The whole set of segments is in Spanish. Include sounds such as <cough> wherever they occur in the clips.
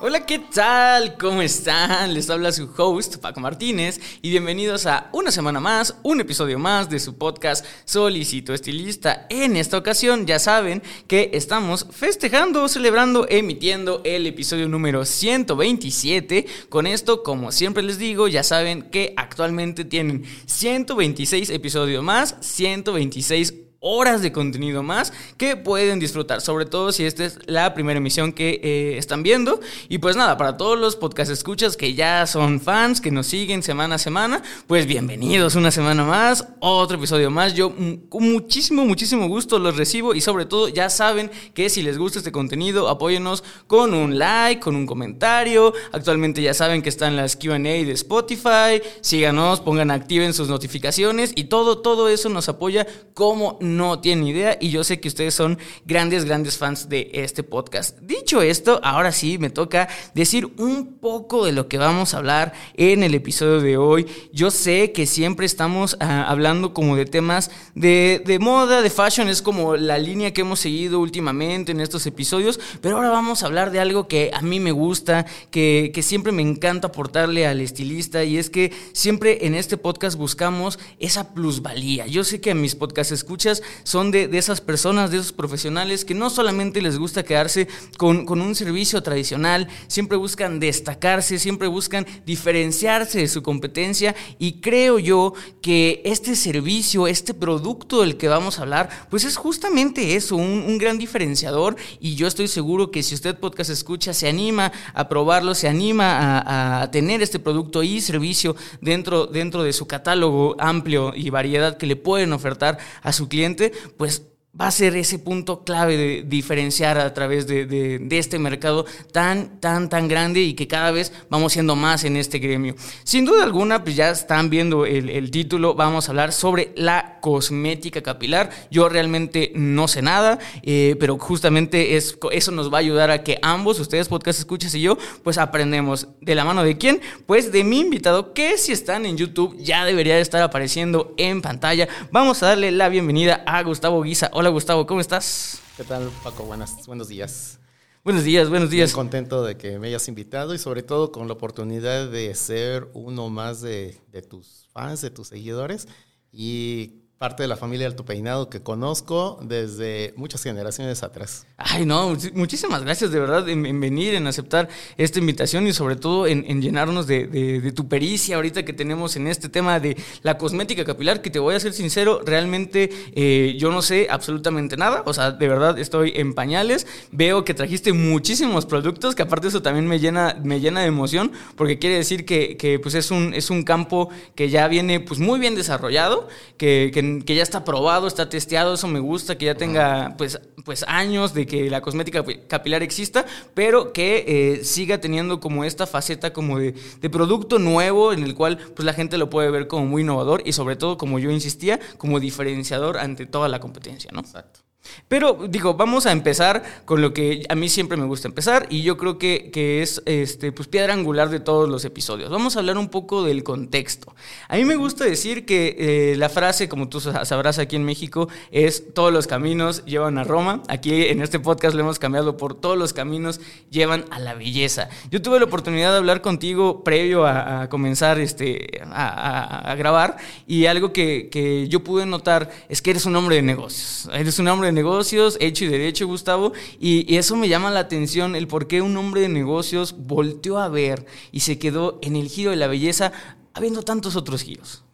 Hola, ¿qué tal? ¿Cómo están? Les habla su host, Paco Martínez, y bienvenidos a una semana más, un episodio más de su podcast Solicito Estilista. En esta ocasión, ya saben que estamos festejando, celebrando, emitiendo el episodio número 127. Con esto, como siempre les digo, ya saben que actualmente tienen 126 episodios más, 126 horas de contenido más que pueden disfrutar, sobre todo si esta es la primera emisión que eh, están viendo. Y pues nada, para todos los podcast escuchas que ya son fans, que nos siguen semana a semana, pues bienvenidos una semana más, otro episodio más. Yo mm, con muchísimo, muchísimo gusto los recibo y sobre todo ya saben que si les gusta este contenido, apóyenos con un like, con un comentario. Actualmente ya saben que están las QA de Spotify. Síganos, pongan activen sus notificaciones y todo, todo eso nos apoya como no tienen idea y yo sé que ustedes son grandes, grandes fans de este podcast. Dicho esto, ahora sí me toca decir un poco de lo que vamos a hablar en el episodio de hoy. Yo sé que siempre estamos ah, hablando como de temas de, de moda, de fashion, es como la línea que hemos seguido últimamente en estos episodios, pero ahora vamos a hablar de algo que a mí me gusta, que, que siempre me encanta aportarle al estilista y es que siempre en este podcast buscamos esa plusvalía. Yo sé que a mis podcast escuchas son de, esas personas, de esos profesionales que no solamente les gusta quedarse con, un servicio tradicional, siempre buscan destacarse, siempre buscan diferenciarse de su competencia. Y creo yo que este servicio, este producto del que vamos a hablar, pues es justamente eso, un, gran diferenciador. Y yo estoy seguro que si usted podcast escucha, se anima a probarlo, se anima a, a tener este producto y servicio dentro, dentro de su catálogo amplio y variedad que le pueden ofertar a su cliente, pues va a ser ese punto clave de diferenciar a través de, este mercado tan, tan, tan grande y que cada vez vamos siendo más en este gremio. Sin duda alguna, pues ya están viendo el, título, vamos a hablar sobre la cosmética capilar. Yo realmente no sé nada, eh, pero justamente es, eso nos va a ayudar a que ambos, ustedes podcast escuchas y yo, pues aprendemos. ¿De la mano de quién? Pues de mi invitado, que si están en YouTube ya debería de estar apareciendo en pantalla. Vamos a darle la bienvenida a Gustavo Guisa. Hola Gustavo, ¿cómo estás? ¿Qué tal Paco? Buenas, buenos días. Buenos días, buenos días. Muy contento de que me hayas invitado y sobre todo con la oportunidad de ser uno más de, de tus fans, de tus seguidores y parte de la familia Alto Peinado que conozco desde muchas generaciones atrás. Ay, no, muchísimas gracias de verdad en, venir, en aceptar esta invitación y sobre todo en, llenarnos de, tu pericia ahorita que tenemos en este tema de la cosmética capilar, que te voy a ser sincero, realmente eh, yo no sé absolutamente nada, o sea, de verdad estoy en pañales, veo que trajiste muchísimos productos, que aparte eso también me llena, me llena de emoción, porque quiere decir que, pues es un, es un campo que ya viene pues muy bien desarrollado, que que ya está probado, está testeado, eso me gusta, que ya tenga pues, pues años de que la cosmética capilar exista, pero que eh, siga teniendo como esta faceta como de, de, producto nuevo en el cual pues la gente lo puede ver como muy innovador y sobre todo, como yo insistía, como diferenciador ante toda la competencia, ¿no? Exacto. Pero digo, vamos a empezar con lo que a mí siempre me gusta empezar y yo creo que, que, es este, pues, piedra angular de todos los episodios. Vamos a hablar un poco del contexto. A mí me gusta decir que eh, la frase, como tú sabrás aquí en México, es todos los caminos llevan a Roma. Aquí en este podcast lo hemos cambiado por todos los caminos llevan a la belleza. Yo tuve la oportunidad de hablar contigo previo a, comenzar este, a, a, grabar y algo que, que yo pude notar es que eres un hombre de negocios. Eres un hombre de negocios, hecho y derecho, Gustavo, y, eso me llama la atención, el por qué un hombre de negocios volteó a ver y se quedó en el giro de la belleza, habiendo tantos otros giros.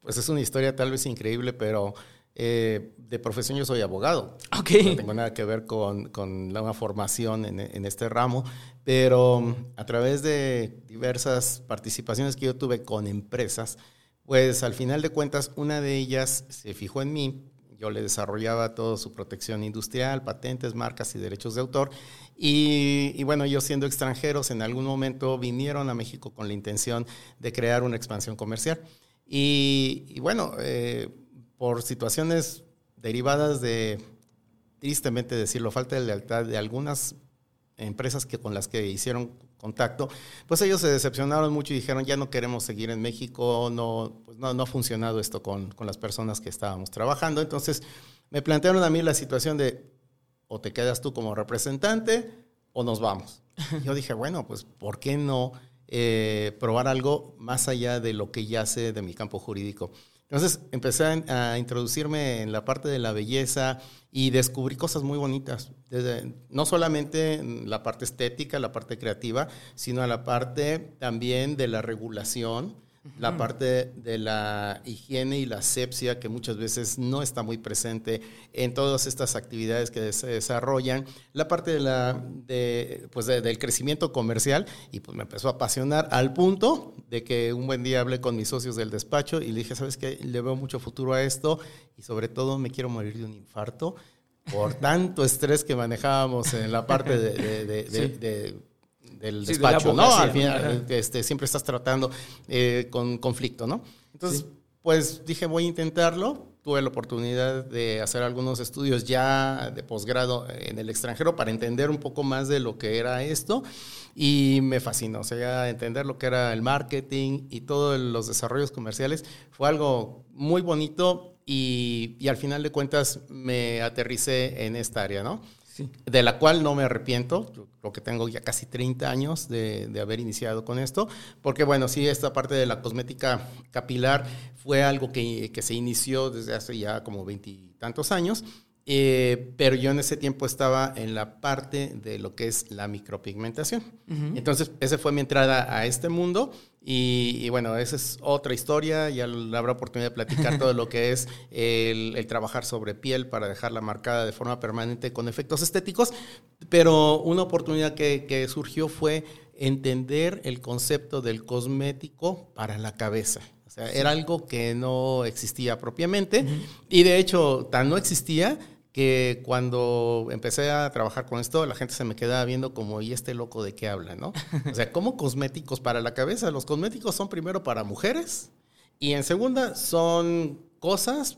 Pues es una historia tal vez increíble, pero eh, de profesión yo soy abogado. Ok. No tengo nada que ver con, con la, una formación en, en, este ramo, pero a través de diversas participaciones que yo tuve con empresas, pues al final de cuentas una de ellas se fijó en mí yo le desarrollaba toda su protección industrial, patentes, marcas y derechos de autor. Y, bueno, ellos siendo extranjeros, en algún momento vinieron a México con la intención de crear una expansión comercial. Y, bueno, eh, por situaciones derivadas de, tristemente decirlo, falta de lealtad de algunas empresas que, con las que hicieron contacto, pues ellos se decepcionaron mucho y dijeron, ya no queremos seguir en México, no, pues no, no ha funcionado esto con, con las personas que estábamos trabajando. Entonces me plantearon a mí la situación de, o te quedas tú como representante o nos vamos. <laughs> Yo dije, bueno, pues ¿por qué no eh, probar algo más allá de lo que ya sé de mi campo jurídico? Entonces empecé a, introducirme en la parte de la belleza y descubrí cosas muy bonitas, desde, no solamente la parte estética, la parte creativa, sino la parte también de la regulación, la parte de la higiene y la asepsia que muchas veces no está muy presente en todas estas actividades que se desarrollan, la parte de la, de, pues del crecimiento comercial y pues me empezó a apasionar al punto de que un buen día hablé con mis socios del despacho y le dije, ¿sabes qué? Le veo mucho futuro a esto y sobre todo me quiero morir de un infarto por tanto estrés que manejábamos en la parte de del despacho, ¿no? Al final, este, siempre estás tratando eh, con conflicto, ¿no? Entonces, pues dije, voy a intentarlo. Tuve la oportunidad de hacer algunos estudios ya de posgrado en el extranjero para entender un poco más de lo que era esto y me fascinó. O sea, entender lo que era el marketing y todos los desarrollos comerciales fue algo muy bonito y, y al final de cuentas me aterricé en esta área, ¿no? De la cual no me arrepiento, lo que tengo ya casi 30 años de, haber iniciado con esto, porque bueno, sí, esta parte de la cosmética capilar fue algo que, que se inició desde hace ya como veintitantos años eh, pero yo en ese tiempo estaba en la parte de lo que es la micropigmentación. Entonces, esa fue mi entrada a este mundo. Y, bueno, esa es otra historia. Ya habrá oportunidad de platicar todo lo que es el, trabajar sobre piel para dejarla marcada de forma permanente con efectos estéticos. Pero una oportunidad que, surgió fue entender el concepto del cosmético para la cabeza. O sea, era algo que no existía propiamente. Y de hecho, tan no existía que cuando empecé a trabajar con esto, la gente se me quedaba viendo como, ¿y este loco de qué habla, no? O sea, como cosméticos para la cabeza. Los cosméticos son primero para mujeres y en segunda son cosas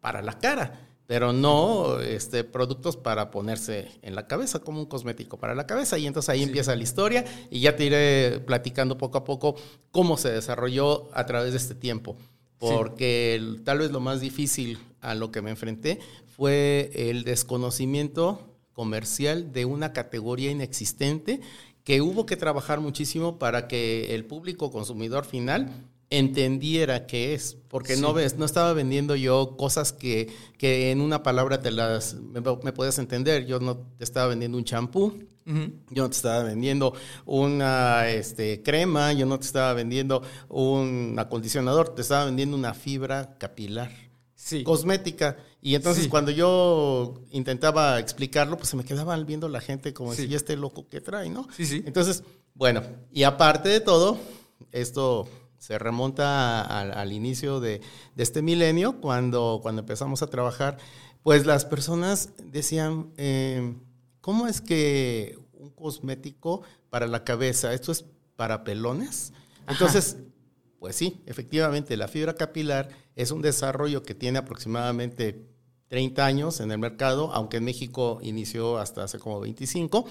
para la cara, pero no este, productos para ponerse en la cabeza, como un cosmético para la cabeza. Y entonces ahí empieza la historia y ya te iré platicando poco a poco cómo se desarrolló a través de este tiempo. Porque tal vez lo más difícil a lo que me enfrenté fue el desconocimiento comercial de una categoría inexistente que hubo que trabajar muchísimo para que el público consumidor final entendiera qué es, porque no ves, no estaba vendiendo yo cosas que, que en una palabra te las me, puedes entender. Yo no te estaba vendiendo un champú, yo no te estaba vendiendo una este, crema, yo no te estaba vendiendo un acondicionador, te estaba vendiendo una fibra capilar cosmética. Y entonces cuando yo intentaba explicarlo, pues se me quedaban viendo la gente como si este loco que trae, ¿no? Sí, sí. Entonces, bueno, y aparte de todo, esto se remonta al inicio de, este milenio, cuando, cuando empezamos a trabajar, pues las personas decían, em, ¿cómo es que un cosmético para la cabeza, esto es para pelones? Entonces, pues sí, efectivamente, la fibra capilar es un desarrollo que tiene aproximadamente 30 años en el mercado, aunque en México inició hasta hace como 25,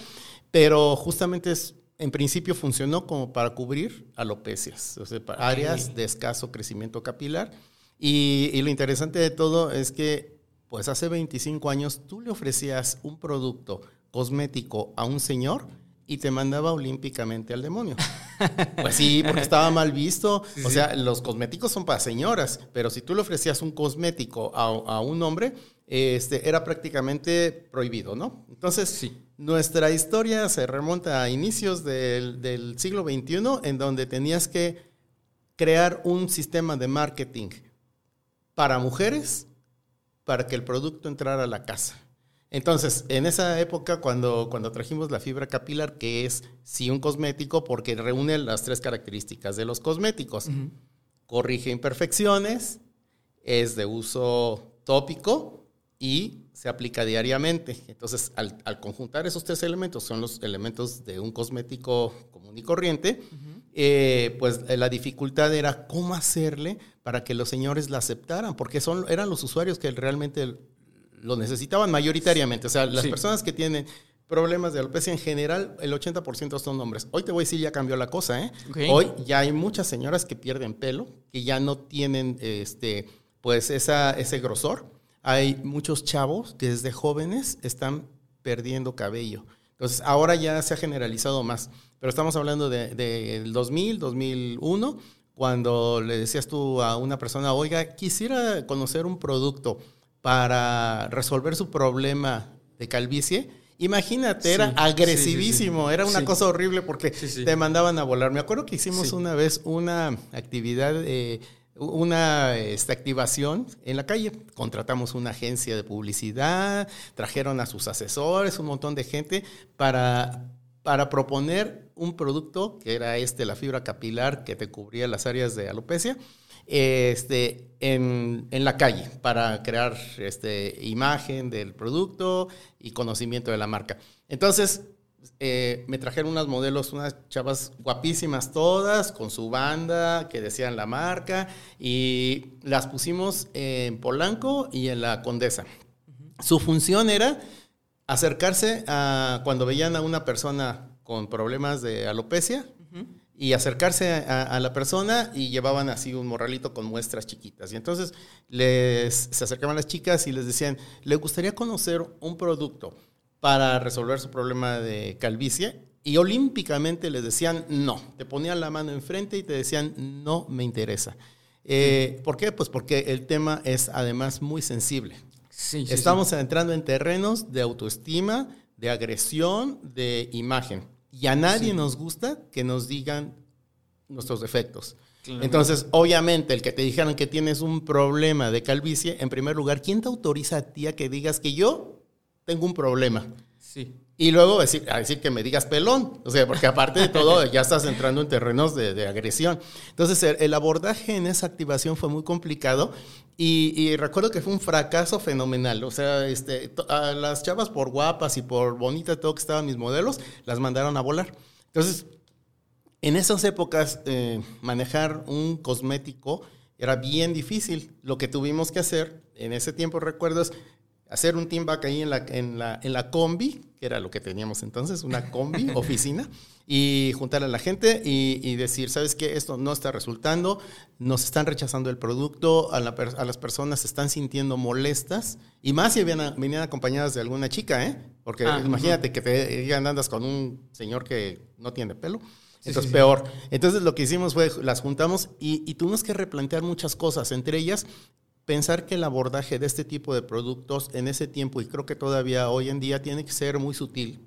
pero justamente es, en principio funcionó como para cubrir alopecias, o sea, áreas de escaso crecimiento capilar. Y, y, lo interesante de todo es que, pues hace 25 años tú le ofrecías un producto cosmético a un señor y te mandaba olímpicamente al demonio. <laughs> Pues sí, porque estaba mal visto. o sea, los cosméticos son para señoras, pero si tú le ofrecías un cosmético a, un hombre, este, era prácticamente prohibido, ¿no? Entonces, sí. nuestra historia se remonta a inicios del, del siglo XXI, en donde tenías que crear un sistema de marketing para mujeres para que el producto entrara a la casa. Entonces, en esa época, cuando, cuando trajimos la fibra capilar, que es sí un cosmético, porque reúne las tres características de los cosméticos. Corrige imperfecciones, es de uso tópico y se aplica diariamente. Entonces, al, conjuntar esos tres elementos, son los elementos de un cosmético común y corriente, eh, pues eh, la dificultad era cómo hacerle para que los señores la aceptaran, porque son, eran los usuarios que realmente lo necesitaban mayoritariamente. O sea, las personas que tienen problemas de alopecia en general, el 80% son hombres. Hoy te voy a decir, ya cambió la cosa, ¿eh? Hoy ya hay muchas señoras que pierden pelo, que ya no tienen, este, pues, esa, ese grosor hay muchos chavos que desde jóvenes están perdiendo cabello. Entonces, ahora ya se ha generalizado más. Pero estamos hablando del de, 2000, 2001, cuando le decías tú a una persona, oiga, quisiera conocer un producto para resolver su problema de calvicie. Imagínate, era agresivísimo, era una cosa horrible porque te mandaban a volar. Me acuerdo que hicimos una vez una actividad eh, una esta, activación en la calle. Contratamos una agencia de publicidad, trajeron a sus asesores, un montón de gente para, para proponer un producto que era este, la fibra capilar que te cubría las áreas de alopecia. Este, en, en la calle para crear este, imagen del producto y conocimiento de la marca. Entonces, eh, me trajeron unas modelos, unas chavas guapísimas todas, con su banda, que decían la marca, y las pusimos en Polanco y en la Condesa. Su función era acercarse a cuando veían a una persona con problemas de alopecia y acercarse a, la persona y llevaban así un morralito con muestras chiquitas. Y entonces les, se acercaban las chicas y les decían, ¿le gustaría conocer un producto? para resolver su problema de calvicie y olímpicamente les decían no. Te ponían la mano enfrente y te decían no me interesa. Eh, ¿Por qué? Pues porque el tema es además muy sensible. Estamos entrando en terrenos de autoestima, de agresión, de imagen. Y a nadie nos gusta que nos digan nuestros defectos. Entonces, obviamente, el que te dijeran que tienes un problema de calvicie, en primer lugar, ¿quién te autoriza a ti a que digas que yo tengo un problema. Sí. Y luego decir, a decir que me digas pelón. O sea, porque aparte de todo, <laughs> ya estás entrando en terrenos de, agresión. Entonces, el, abordaje en esa activación fue muy complicado y, recuerdo que fue un fracaso fenomenal. O sea, este, a las chavas por guapas y por bonitas, todo que estaban mis modelos, las mandaron a volar. Entonces, en esas épocas, eh, manejar un cosmético era bien difícil. Lo que tuvimos que hacer en ese tiempo, recuerdo, es hacer un team back ahí en la, en la, en la combi, que era lo que teníamos entonces, una combi, <laughs> oficina, y juntar a la gente y, decir, ¿sabes qué? Esto no está resultando, nos están rechazando el producto, a, las personas se están sintiendo molestas, y más si venían, acompañadas de alguna chica, ¿eh? Porque ah, imagínate que te digan, andas con un señor que no tiene pelo. Entonces, peor. Entonces, lo que hicimos fue, las juntamos y, y, tuvimos que replantear muchas cosas, entre ellas pensar que el abordaje de este tipo de productos en ese tiempo, y creo que todavía hoy en día, tiene que ser muy sutil.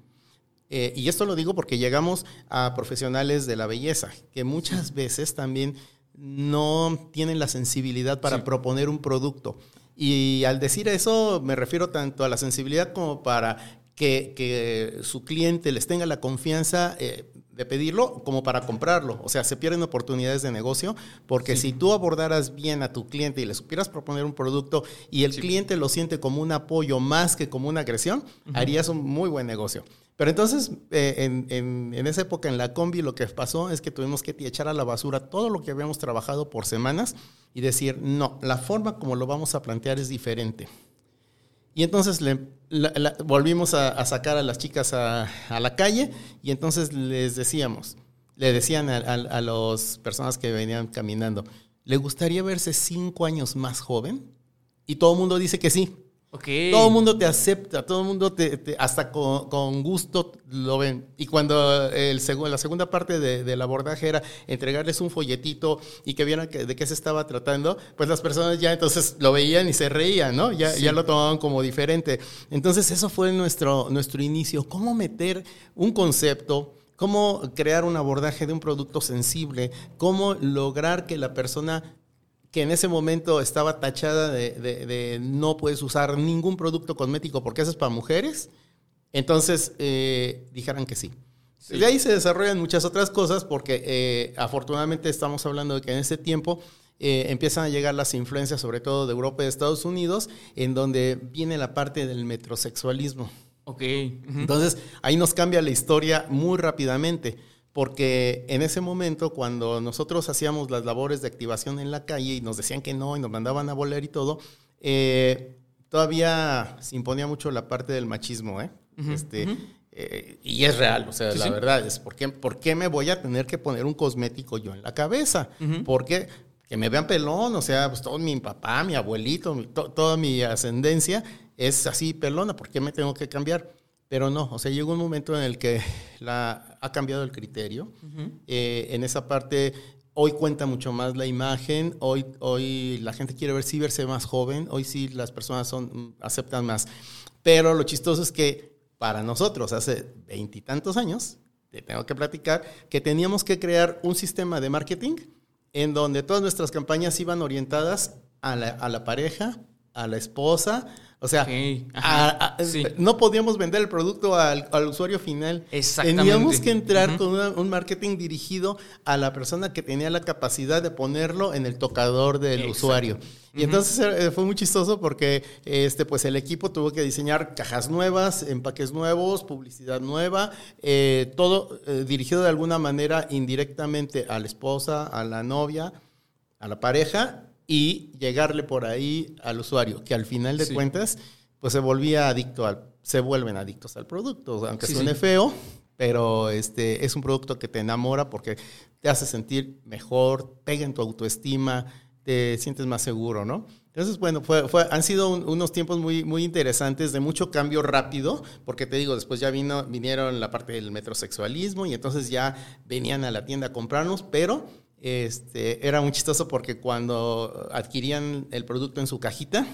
Eh, y esto lo digo porque llegamos a profesionales de la belleza, que muchas veces también no tienen la sensibilidad para proponer un producto. Y al decir eso me refiero tanto a la sensibilidad como para que, su cliente les tenga la confianza eh, de pedirlo como para comprarlo. O sea, se pierden oportunidades de negocio porque si tú abordaras bien a tu cliente y le supieras proponer un producto y el cliente lo siente como un apoyo más que como una agresión, harías un muy buen negocio. Pero entonces, eh, en, en, esa época en la combi, lo que pasó es que tuvimos que echar a la basura todo lo que habíamos trabajado por semanas y decir, no, la forma como lo vamos a plantear es diferente. Y entonces le, volvimos a, sacar a las chicas a, la calle y entonces les decíamos, le decían a, a las personas que venían caminando, ¿le gustaría verse cinco años más joven? Y todo el mundo dice que sí. Todo el mundo te acepta, todo el mundo te, hasta con, gusto lo ven. Y cuando el la segunda parte del abordaje era entregarles un folletito y que vieran de qué se estaba tratando, pues las personas ya entonces lo veían y se reían, ¿no? Ya, ya lo tomaban como diferente. Entonces eso fue nuestro, nuestro inicio. ¿Cómo meter un concepto? cómo crear un abordaje de un producto sensible, cómo lograr que la persona que en ese momento estaba tachada de, no puedes usar ningún producto cosmético porque eso es para mujeres, entonces eh, dijeran que sí. De ahí se desarrollan muchas otras cosas porque eh, afortunadamente estamos hablando de que en ese tiempo eh, empiezan a llegar las influencias, sobre todo de Europa y de Estados Unidos, en donde viene la parte del metrosexualismo. Ok. Entonces, ahí nos cambia la historia muy rápidamente, porque en ese momento, cuando nosotros hacíamos las labores de activación en la calle y nos decían que no y nos mandaban a volar y todo, eh, todavía se imponía mucho la parte del machismo, ¿eh? este, eh, y es real, o sea, la verdad es, ¿por qué, ¿por qué, me voy a tener que poner un cosmético yo en la cabeza? Porque que me vean pelón, o sea, pues todo mi papá, mi abuelito, toda mi ascendencia es así pelona, ¿por qué me tengo que cambiar? Pero no, o sea, llegó un momento en el que la, ha cambiado el criterio. Eh, en esa parte, hoy cuenta mucho más la imagen, hoy, hoy la gente quiere ver si verse más joven, hoy sí las personas son, aceptan más. Pero lo chistoso es que para nosotros, hace veintitantos años, te tengo que platicar, que teníamos que crear un sistema de marketing en donde todas nuestras campañas iban orientadas a la, a la pareja, a la esposa, o sea, no podíamos vender el producto al, usuario final. Exactamente. Teníamos que entrar con un marketing dirigido a la persona que tenía la capacidad de ponerlo en el tocador del usuario. Y entonces eh, fue muy chistoso porque este, pues el equipo tuvo que diseñar cajas nuevas, empaques nuevos, publicidad nueva, eh, todo eh, dirigido de alguna manera indirectamente a la esposa, a la novia, a la pareja y llegarle por ahí al usuario, que al final de cuentas, pues se volvía adicto al, se vuelven adictos al producto, aunque suene feo, pero este es un producto que te enamora porque te hace sentir mejor, pega en tu autoestima, te sientes más seguro, ¿no? Entonces, bueno, fue, fue, han sido unos tiempos muy, muy interesantes de mucho cambio rápido, porque te digo, después ya vino, vinieron la parte del metrosexualismo y entonces ya venían a la tienda a comprarnos, pero este, era muy chistoso porque cuando adquirían el producto en su cajita,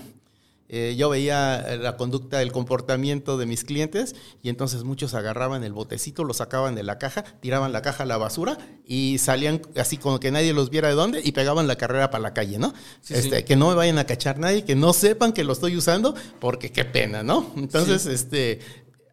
eh, yo veía la conducta, el comportamiento de mis clientes y entonces muchos agarraban el botecito, lo sacaban de la caja, tiraban la caja a la basura y salían así como que nadie los viera de dónde y pegaban la carrera para la calle, ¿no? este, Que no me vayan a cachar nadie, que no sepan que lo estoy usando porque qué pena, ¿no? Entonces, este,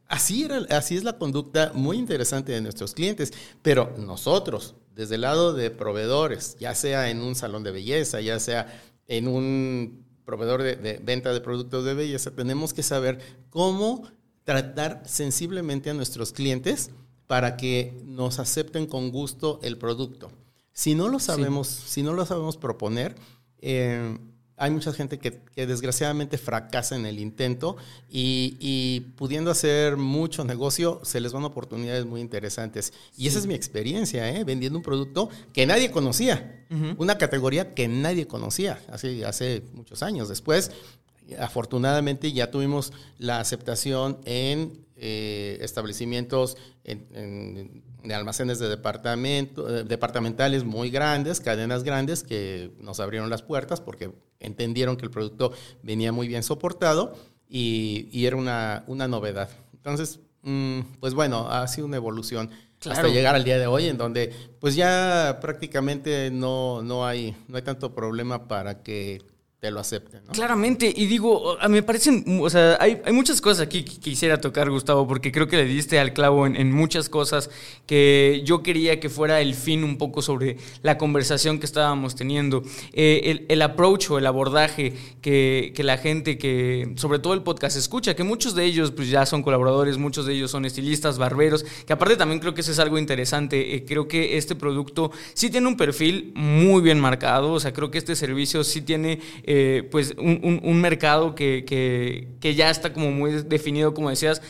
Así, era, así es la conducta muy interesante de nuestros clientes, pero nosotros, desde el lado de proveedores, ya sea en un salón de belleza, ya sea en un proveedor de, venta de productos de belleza, tenemos que saber cómo tratar sensiblemente a nuestros clientes para que nos acepten con gusto el producto. Si no lo sabemos, si no lo sabemos proponer, eh, hay mucha gente que, desgraciadamente fracasa en el intento y, pudiendo hacer mucho negocio, se les van oportunidades muy interesantes. Y esa es mi experiencia, ¿eh? vendiendo un producto que nadie conocía, una categoría que nadie conocía hace, hace muchos años. Después, afortunadamente, ya tuvimos la aceptación en eh, establecimientos en de almacenes de departamento, eh, departamentales muy grandes, cadenas grandes que nos abrieron las puertas porque entendieron que el producto venía muy bien soportado y, era una, una, novedad. Entonces, mm, pues bueno, ha sido una evolución hasta llegar al día de hoy en donde pues ya prácticamente no, no, hay, no hay tanto problema para que lo acepten. Claramente, y digo, me parecen, o sea, hay, muchas cosas aquí que quisiera tocar, Gustavo, porque creo que le diste al clavo en, muchas cosas que yo quería que fuera el fin un poco sobre la conversación que estábamos teniendo. Eh, el, approach o el abordaje que, la gente que, sobre todo el podcast, escucha, que muchos de ellos pues ya son colaboradores, muchos de ellos son estilistas, barberos, que aparte también creo que eso es algo interesante. Eh, creo que este producto sí tiene un perfil muy bien marcado, o sea, creo que este servicio sí tiene... Eh, pues un, mercado que, que, ya está como muy definido, como decías,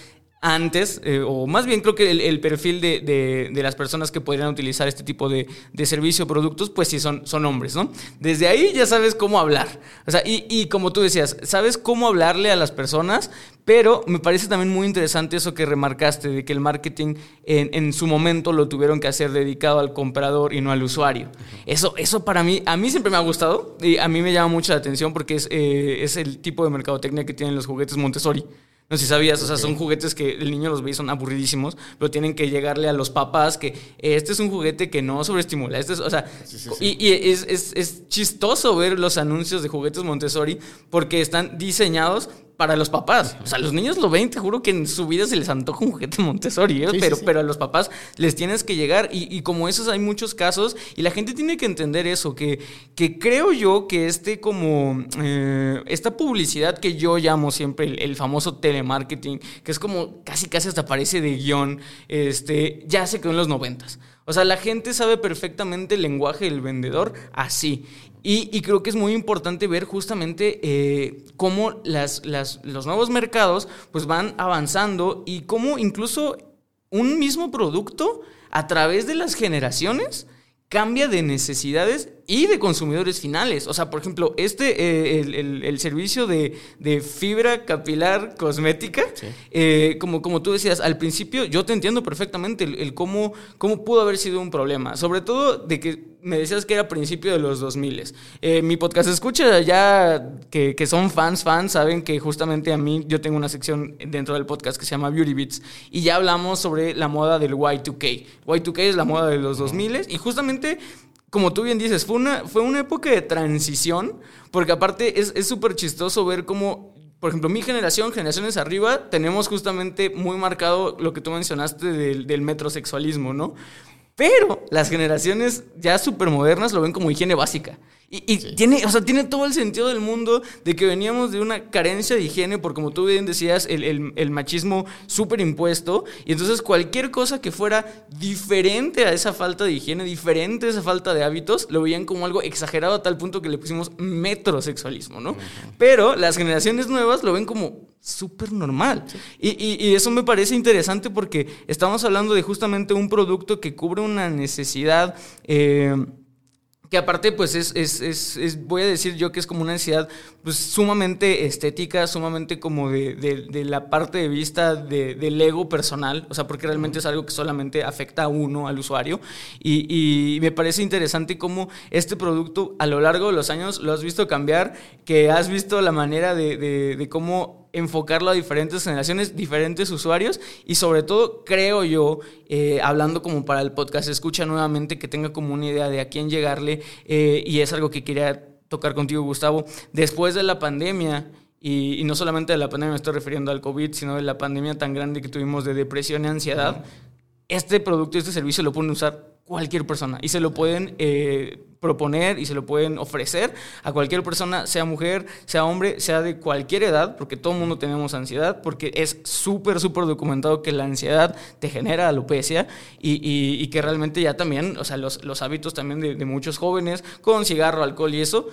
antes, eh, o más bien creo que el, perfil de, las personas que podrían utilizar este tipo de, servicio o productos, pues sí son, son hombres, ¿no? Desde ahí ya sabes cómo hablar. O sea, y, y, como tú decías, sabes cómo hablarle a las personas, pero me parece también muy interesante eso que remarcaste, de que el marketing en, su momento lo tuvieron que hacer dedicado al comprador y no al usuario. Eso, eso para mí, a mí siempre me ha gustado y a mí me llama mucho la atención porque es, eh, es el tipo de mercadotecnia que tienen los juguetes Montessori. No sé si sabías, o sea, son juguetes que el niño los ve y son aburridísimos, pero tienen que llegarle a los papás que este es un juguete que no sobreestimula. Este es, o sea, y, es, es, es, chistoso ver los anuncios de juguetes Montessori porque están diseñados para los papás. O sea, los niños lo ven, te juro que en su vida se les antoja un juguete <laughs> Montessori, ¿eh? pero, pero a los papás les tienes que llegar. Y, como esos hay muchos casos, y la gente tiene que entender eso, que, que creo yo que este como, eh, esta publicidad que yo llamo siempre el, famoso telemarketing, que es como casi casi hasta parece de guion, este, ya se quedó en los noventas. O sea, la gente sabe perfectamente el lenguaje del vendedor así. Y, creo que es muy importante ver justamente eh, cómo las, los nuevos mercados pues van avanzando y cómo incluso un mismo producto a través de las generaciones cambia de necesidades y de consumidores finales. O sea, por ejemplo, este, eh, el, servicio de, fibra capilar cosmética, eh, como, como tú decías, al principio yo te entiendo perfectamente el, cómo, cómo pudo haber sido un problema. Sobre todo de que me decías que era principio de los 2000. Eh, mi podcast escucha ya que, que, son fans, fans, saben que justamente a mí yo tengo una sección dentro del podcast que se llama Beauty Beats y ya hablamos sobre la moda del Y2K. Y2K es la moda de los 2000 y justamente como tú bien dices, fue una, fue una época de transición, porque aparte es súper chistoso ver cómo, por ejemplo, mi generación, generaciones arriba, tenemos justamente muy marcado lo que tú mencionaste del, del metrosexualismo, ¿no? Pero las generaciones ya súper modernas lo ven como higiene básica. Y, tiene, o sea, tiene todo el sentido del mundo de que veníamos de una carencia de higiene, por como tú bien decías, el, machismo súper impuesto. Y entonces cualquier cosa que fuera diferente a esa falta de higiene, diferente a esa falta de hábitos, lo veían como algo exagerado a tal punto que le pusimos metrosexualismo, ¿no? Pero las generaciones nuevas lo ven como súper normal. Y, eso me parece interesante porque estamos hablando de justamente un producto que cubre una necesidad. Eh, aparte, pues es, es, es, voy a decir yo que es como una necesidad pues, sumamente estética, sumamente como de, de, la parte de vista de, del ego personal, o sea, porque realmente es algo que solamente afecta a uno, al usuario. Y, y me parece interesante cómo este producto a lo largo de los años lo has visto cambiar, que has visto la manera de cómo enfocarlo a diferentes generaciones, diferentes usuarios y sobre todo creo yo, eh, hablando como para el podcast, escucha nuevamente que tenga como una idea de a quién llegarle eh, y es algo que quería tocar contigo Gustavo, después de la pandemia. Y, no solamente de la pandemia me estoy refiriendo al COVID, sino de la pandemia tan grande que tuvimos de depresión y ansiedad, este producto, este servicio lo pueden usar cualquier persona y se lo pueden eh, proponer y se lo pueden ofrecer a cualquier persona, sea mujer, sea hombre, sea de cualquier edad, porque todo el mundo tenemos ansiedad, porque es súper, súper documentado que la ansiedad te genera alopecia y, y, que realmente ya también, o sea, los hábitos también de, muchos jóvenes con cigarro, alcohol y eso,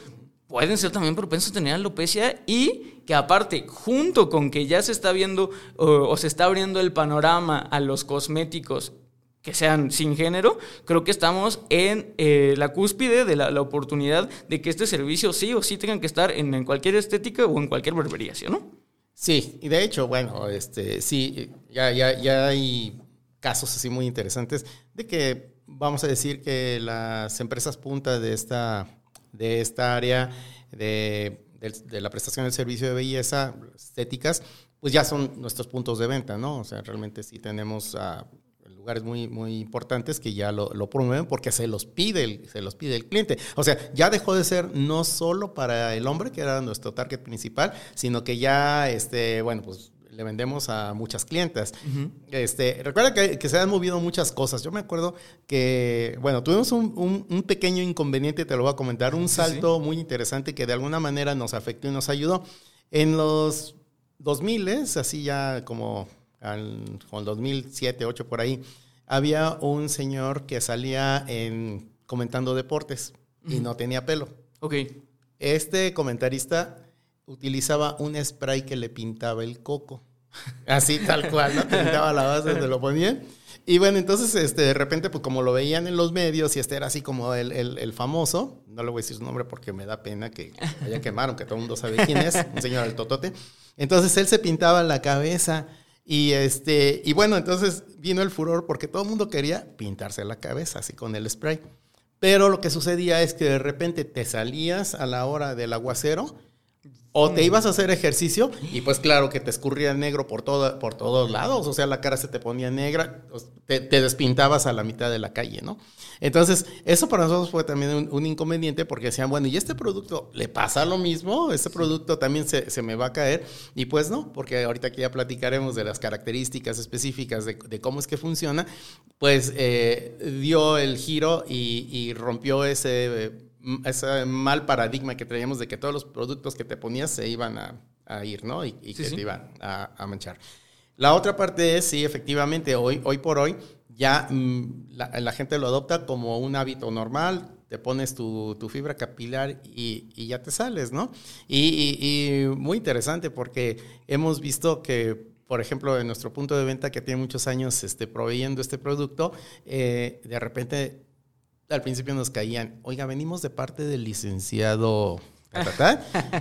pueden ser también propensos a tener alopecia y que aparte, junto con que ya se está viendo o, se está abriendo el panorama a los cosméticos que sean sin género, creo que estamos en eh, la cúspide de la, oportunidad de que este servicio sí o sí tengan que estar en, cualquier estética o en cualquier barbería, ¿sí no? Sí, y de hecho, bueno, este, sí, ya, ya, ya hay casos así muy interesantes de que vamos a decir que las empresas punta de esta, de esta área de, de la prestación del servicio de belleza estéticas, pues ya son nuestros puntos de venta, ¿no? O sea, realmente sí tenemos a lugares muy, muy importantes que ya lo, promueven porque se los, pide el, se los pide el cliente. O sea, ya dejó de ser no solo para el hombre, que era nuestro target principal, sino que ya, este, bueno, pues le vendemos a muchas clientas. este, recuerda que, se han movido muchas cosas. Yo me acuerdo que, bueno, tuvimos un, un, pequeño inconveniente, te lo voy a comentar, un salto muy interesante que de alguna manera nos afectó y nos ayudó. En los 2000, así ya como al, con 2007, 2008 por ahí, había un señor que salía en, comentando deportes y no tenía pelo. Ok. Este comentarista utilizaba un spray que le pintaba el coco. <laughs> Así, tal cual, ¿no? Pintaba la base, se lo ponía. Y bueno, entonces, este, de repente, pues como lo veían en los medios y este era así como el, el, famoso, no le voy a decir su nombre porque me da pena que haya quemado, que todo el mundo sabe quién es, un señor al totote. Entonces él se pintaba la cabeza y, este, y bueno, entonces vino el furor porque todo el mundo quería pintarse la cabeza así con el spray. Pero lo que sucedía es que de repente te salías a la hora del aguacero O te ibas a hacer ejercicio y pues claro que te escurría negro por, todo, por todos lados, o sea, la cara se te ponía negra, te, despintabas a la mitad de la calle, ¿no? Entonces, eso para nosotros fue también un, inconveniente porque decían, bueno, ¿y este producto le pasa lo mismo? ¿Este producto también se, se, me va a caer? Y pues no, porque ahorita que ya platicaremos de las características específicas de, de cómo es que funciona, pues eh, dio el giro y, y rompió ese ese mal paradigma que traíamos de que todos los productos que te ponías se iban a, ir, ¿no? Y, que te iban a, manchar. La otra parte es, sí, efectivamente, hoy, hoy por hoy ya mm, la, gente lo adopta como un hábito normal, te pones tu, fibra capilar y, ya te sales, ¿no? Y, muy interesante porque hemos visto que, por ejemplo, en nuestro punto de venta que tiene muchos años este, proveyendo este producto, eh, de repente al principio nos caían, oiga, venimos de parte del licenciado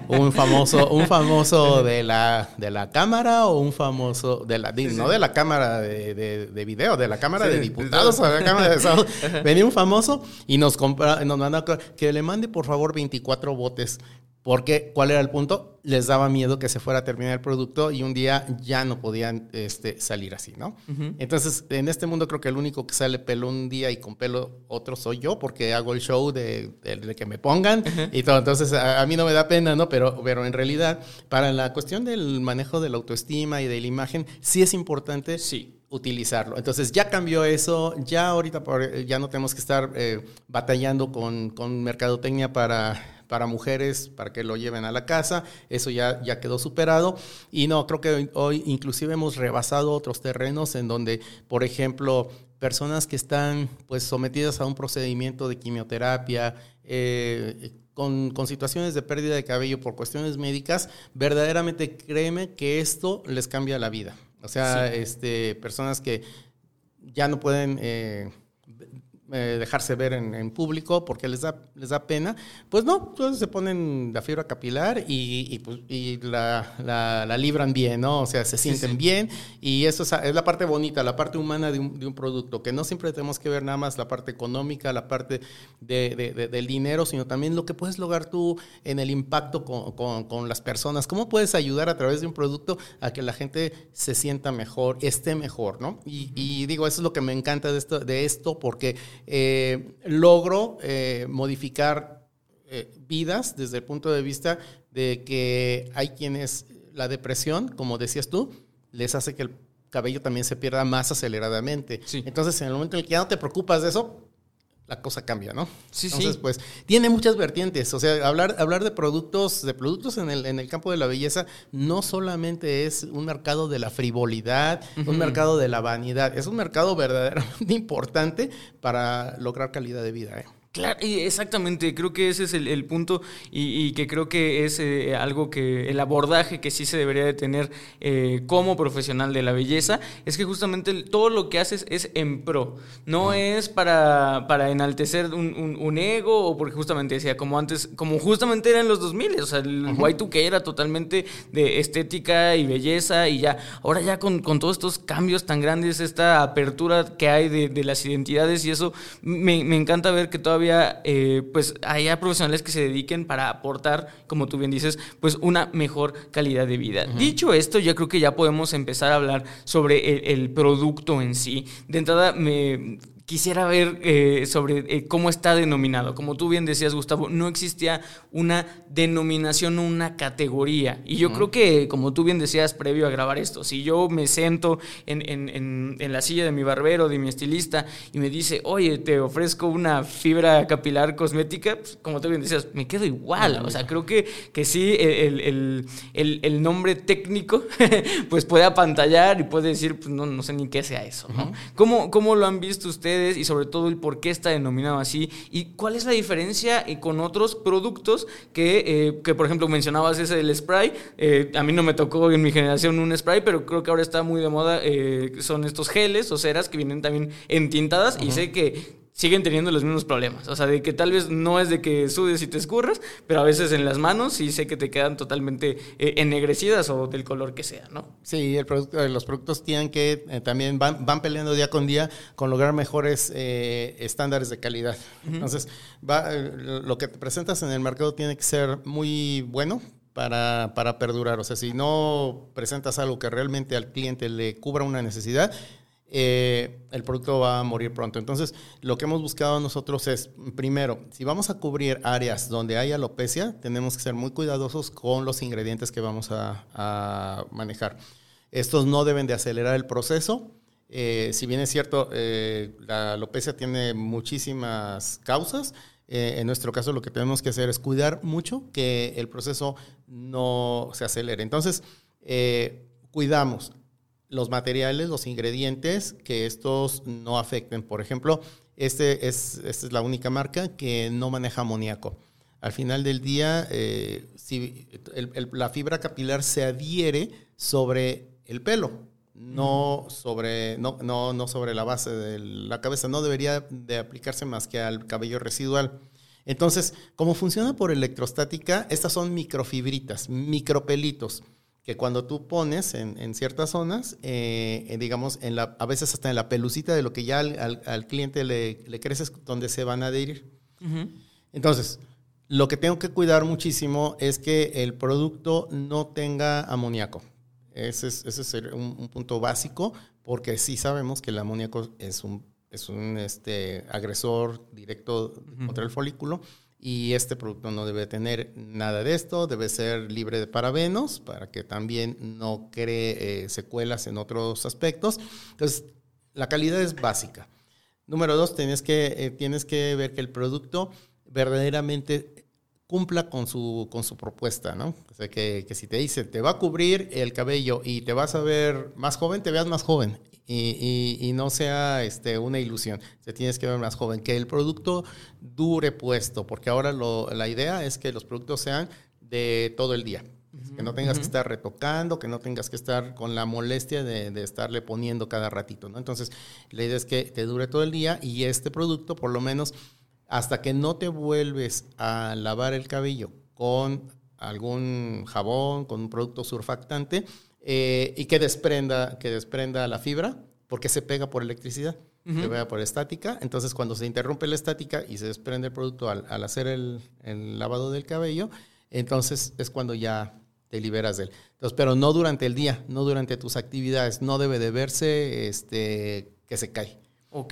un famoso, un famoso de la, de la cámara o un famoso de la, no de la cámara de, de, video, de la cámara de diputados o de la cámara de <laughs> Venía un famoso y nos compra, nos manda que le mande por favor 24 botes porque, ¿cuál era el punto? Les daba miedo que se fuera a terminar el producto y un día ya no podían este, salir así, ¿no? Entonces, en este mundo creo que el único que sale pelo un día y con pelo otro soy yo, porque hago el show de, que me pongan y todo. Entonces, a, mí no me da pena, ¿no? Pero, pero en realidad, para la cuestión del manejo de la autoestima y de la imagen, sí es importante. Sí utilizarlo. Entonces ya cambió eso, ya ahorita ya no tenemos que estar eh, batallando con, con mercadotecnia para para mujeres, para que lo lleven a la casa, eso ya, ya quedó superado. Y no, creo que hoy, inclusive hemos rebasado otros terrenos en donde, por ejemplo, personas que están pues sometidas a un procedimiento de quimioterapia, eh, con, situaciones de pérdida de cabello por cuestiones médicas, verdaderamente créeme que esto les cambia la vida. O sea, este, personas que ya no pueden eh, eh, dejarse ver en, público porque les da, les da pena, pues no, entonces se ponen la fibra capilar y, y, pues, y la, la, libran bien, ¿no? O sea, se sienten bien y eso es, es, la parte bonita, la parte humana de un, de un, producto, que no siempre tenemos que ver nada más la parte económica, la parte de, de, del dinero, sino también lo que puedes lograr tú en el impacto con, con, con, las personas, cómo puedes ayudar a través de un producto a que la gente se sienta mejor, esté mejor, ¿no? Y, y digo, eso es lo que me encanta de esto, de esto porque eh, logro eh, modificar eh, vidas desde el punto de vista de que hay quienes la depresión, como decías tú, les hace que el cabello también se pierda más aceleradamente. Entonces, en el momento en el que ya no te preocupas de eso, la cosa cambia, ¿no? Sí, Entonces, pues, tiene muchas vertientes. O sea, hablar, hablar de productos, de productos en el, en el campo de la belleza, no solamente es un mercado de la frivolidad, un mercado de la vanidad, es un mercado <laughs> verdaderamente importante para lograr calidad de vida. ¿eh? Claro, exactamente, creo que ese es el, punto y, que creo que es eh, algo que el abordaje que sí se debería de tener eh, como profesional de la belleza, es que justamente todo lo que haces es en pro, no es para, para enaltecer un, ego o porque justamente decía, como antes, como justamente era en los 2000, o sea, el Y2K era totalmente de estética y belleza y ya, ahora ya con, con todos estos cambios tan grandes, esta apertura que hay de, de las identidades y eso, me, me encanta ver que todavía eh, pues haya profesionales que se dediquen para aportar, como tú bien dices, pues una mejor calidad de vida. Dicho esto, yo creo que ya podemos empezar a hablar sobre el, producto en sí. De entrada, me quisiera ver eh, sobre eh, cómo está denominado. Como tú bien decías, Gustavo, no existía una denominación, una categoría. Y yo creo que, como tú bien decías previo a grabar esto, si yo me siento en, la silla de mi barbero, de mi estilista, y me dice, oye, te ofrezco una fibra capilar cosmética, pues, como tú bien decías, me quedo igual. O sea, creo que, que sí, el, nombre técnico, <laughs> pues puede apantallar y puede decir, pues no, no sé ni qué sea eso. ¿no? ¿Cómo, ¿Cómo lo han visto ustedes? Y sobre todo el por qué está denominado así y cuál es la diferencia eh, con otros productos que, eh, que por ejemplo, mencionabas ese del spray. Eh, a mí no me tocó en mi generación un spray, pero creo que ahora está muy de moda. son estos geles o ceras que vienen también entintadas y sé que siguen teniendo los mismos problemas. O sea, de que tal vez no es de que sudes y te escurras, pero a veces en las manos sí sé que te quedan totalmente eh, ennegrecidas o del color que sea, ¿no? Sí, el producto, eh, los productos tienen que eh, también van, van peleando día con día con lograr mejores estándares de calidad. Entonces, va, lo que te presentas en el mercado tiene que ser muy bueno para, para perdurar. O sea, si no presentas algo que realmente al cliente le cubra una necesidad, eh, el producto va a morir pronto. Entonces, lo que hemos buscado nosotros es, primero, si vamos a cubrir áreas donde hay alopecia, tenemos que ser muy cuidadosos con los ingredientes que vamos a, manejar. Estos no deben de acelerar el proceso. Eh, si bien es cierto, eh, la alopecia tiene muchísimas causas, en nuestro caso lo que tenemos que hacer es cuidar mucho que el proceso no se acelere. Entonces, cuidamos los materiales, los ingredientes, que estos no afecten. Por ejemplo, este es, esta es la única marca que no maneja amoníaco. Al final del día, eh, si la fibra capilar se adhiere sobre el pelo, no sobre, no, no, no sobre la base de la cabeza. No debería de aplicarse más que al cabello residual. Entonces, como funciona por electrostática, estas son microfibritas, micropelitos que cuando tú pones en, ciertas zonas, eh, digamos, en la, a veces hasta en la pelucita de lo que ya al, cliente le, le creces, donde se van a adherir. Entonces, lo que tengo que cuidar muchísimo es que el producto no tenga amoníaco. Ese es, ese es un, punto básico, porque sí sabemos que el amoníaco es un, es un este, agresor directo contra el folículo y este producto no debe tener nada de esto, debe ser libre de parabenos para que también no cree eh, secuelas en otros aspectos. Entonces, la calidad es básica. Número dos, tienes que, eh, tienes que ver que el producto verdaderamente cumpla con su, con su propuesta, ¿no? O sea, que, que si te dice, te va a cubrir el cabello y te vas a ver más joven, te veas más joven y, no sea este, una ilusión. Se tienes que ver más joven, que el producto dure puesto, porque ahora la idea es que los productos sean de todo el día. que no tengas que estar retocando, que no tengas que estar con la molestia de, estarle poniendo cada ratito, ¿no? Entonces, la idea es que te dure todo el día y este producto, por lo menos, hasta que no te vuelves a lavar el cabello con algún jabón, con un producto surfactante, eh, y que desprenda, que desprenda la fibra, porque se pega por electricidad, se pega por estática. Entonces, cuando se interrumpe la estática y se desprende el producto al, hacer el, lavado del cabello, entonces es cuando ya te liberas de él. Entonces, pero no durante el día, no durante tus actividades, no debe de verse este, que se cae.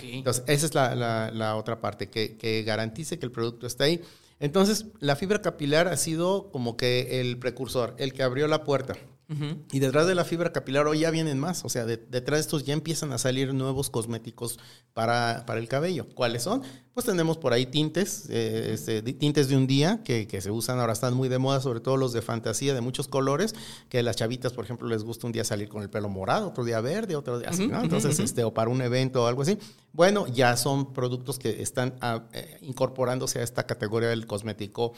Entonces, esa es la, la, otra parte, que, que, garantice que el producto está ahí. Entonces, la fibra capilar ha sido como que el precursor, el que abrió la puerta. Y detrás de la fibra capilar hoy ya vienen más, o sea, detrás de estos ya empiezan a salir nuevos cosméticos para, para el cabello. ¿Cuáles son? Pues tenemos por ahí tintes, eh, este, tintes de un día que, que, se usan ahora, están muy de moda, sobre todo los de fantasía de muchos colores, que a las chavitas, por ejemplo, les gusta un día salir con el pelo morado, otro día verde, otro día así, ¿no? Entonces, este, o para un evento o algo así. Bueno, ya son productos que están ah, eh, incorporándose a esta categoría del cosmético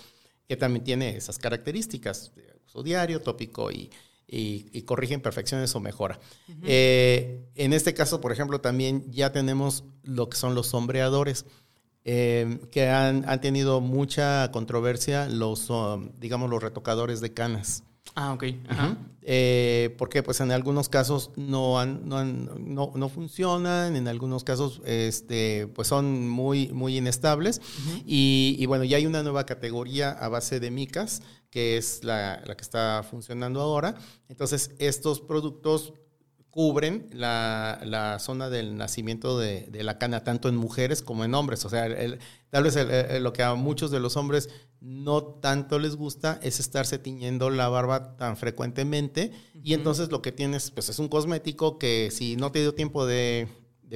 que también tiene esas características de uso diario, tópico y y, corrige imperfecciones o mejora. Eh, en este caso, por ejemplo, también ya tenemos lo que son los sombreadores. Eh, que han, tenido mucha controversia los, um, digamos, los retocadores de canas. Ah, ok. Eh, porque pues en algunos casos no, han, no, no, funcionan, en algunos casos este, pues son muy, muy inestables. y, y, bueno, ya hay una nueva categoría a base de micas que es la, que está funcionando ahora. Entonces, estos productos cubren la, zona del nacimiento de, la cana, tanto en mujeres como en hombres. O sea, tal vez lo que a muchos de los hombres no tanto les gusta es estarse tiñendo la barba tan frecuentemente. Y entonces lo que tienes, pues es un cosmético que si no te dio tiempo de,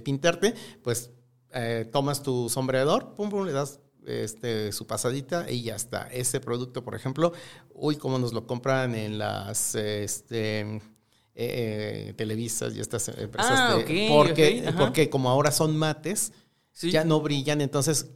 pintarte, pues eh, tomas tu sombreador, pum, pum, le das este, su pasadita y ya está. Ese producto, por ejemplo, uy, como nos lo compran en las este, eh, televisas y estas empresas. Ah, porque, porque como ahora son mates, ya no brillan, entonces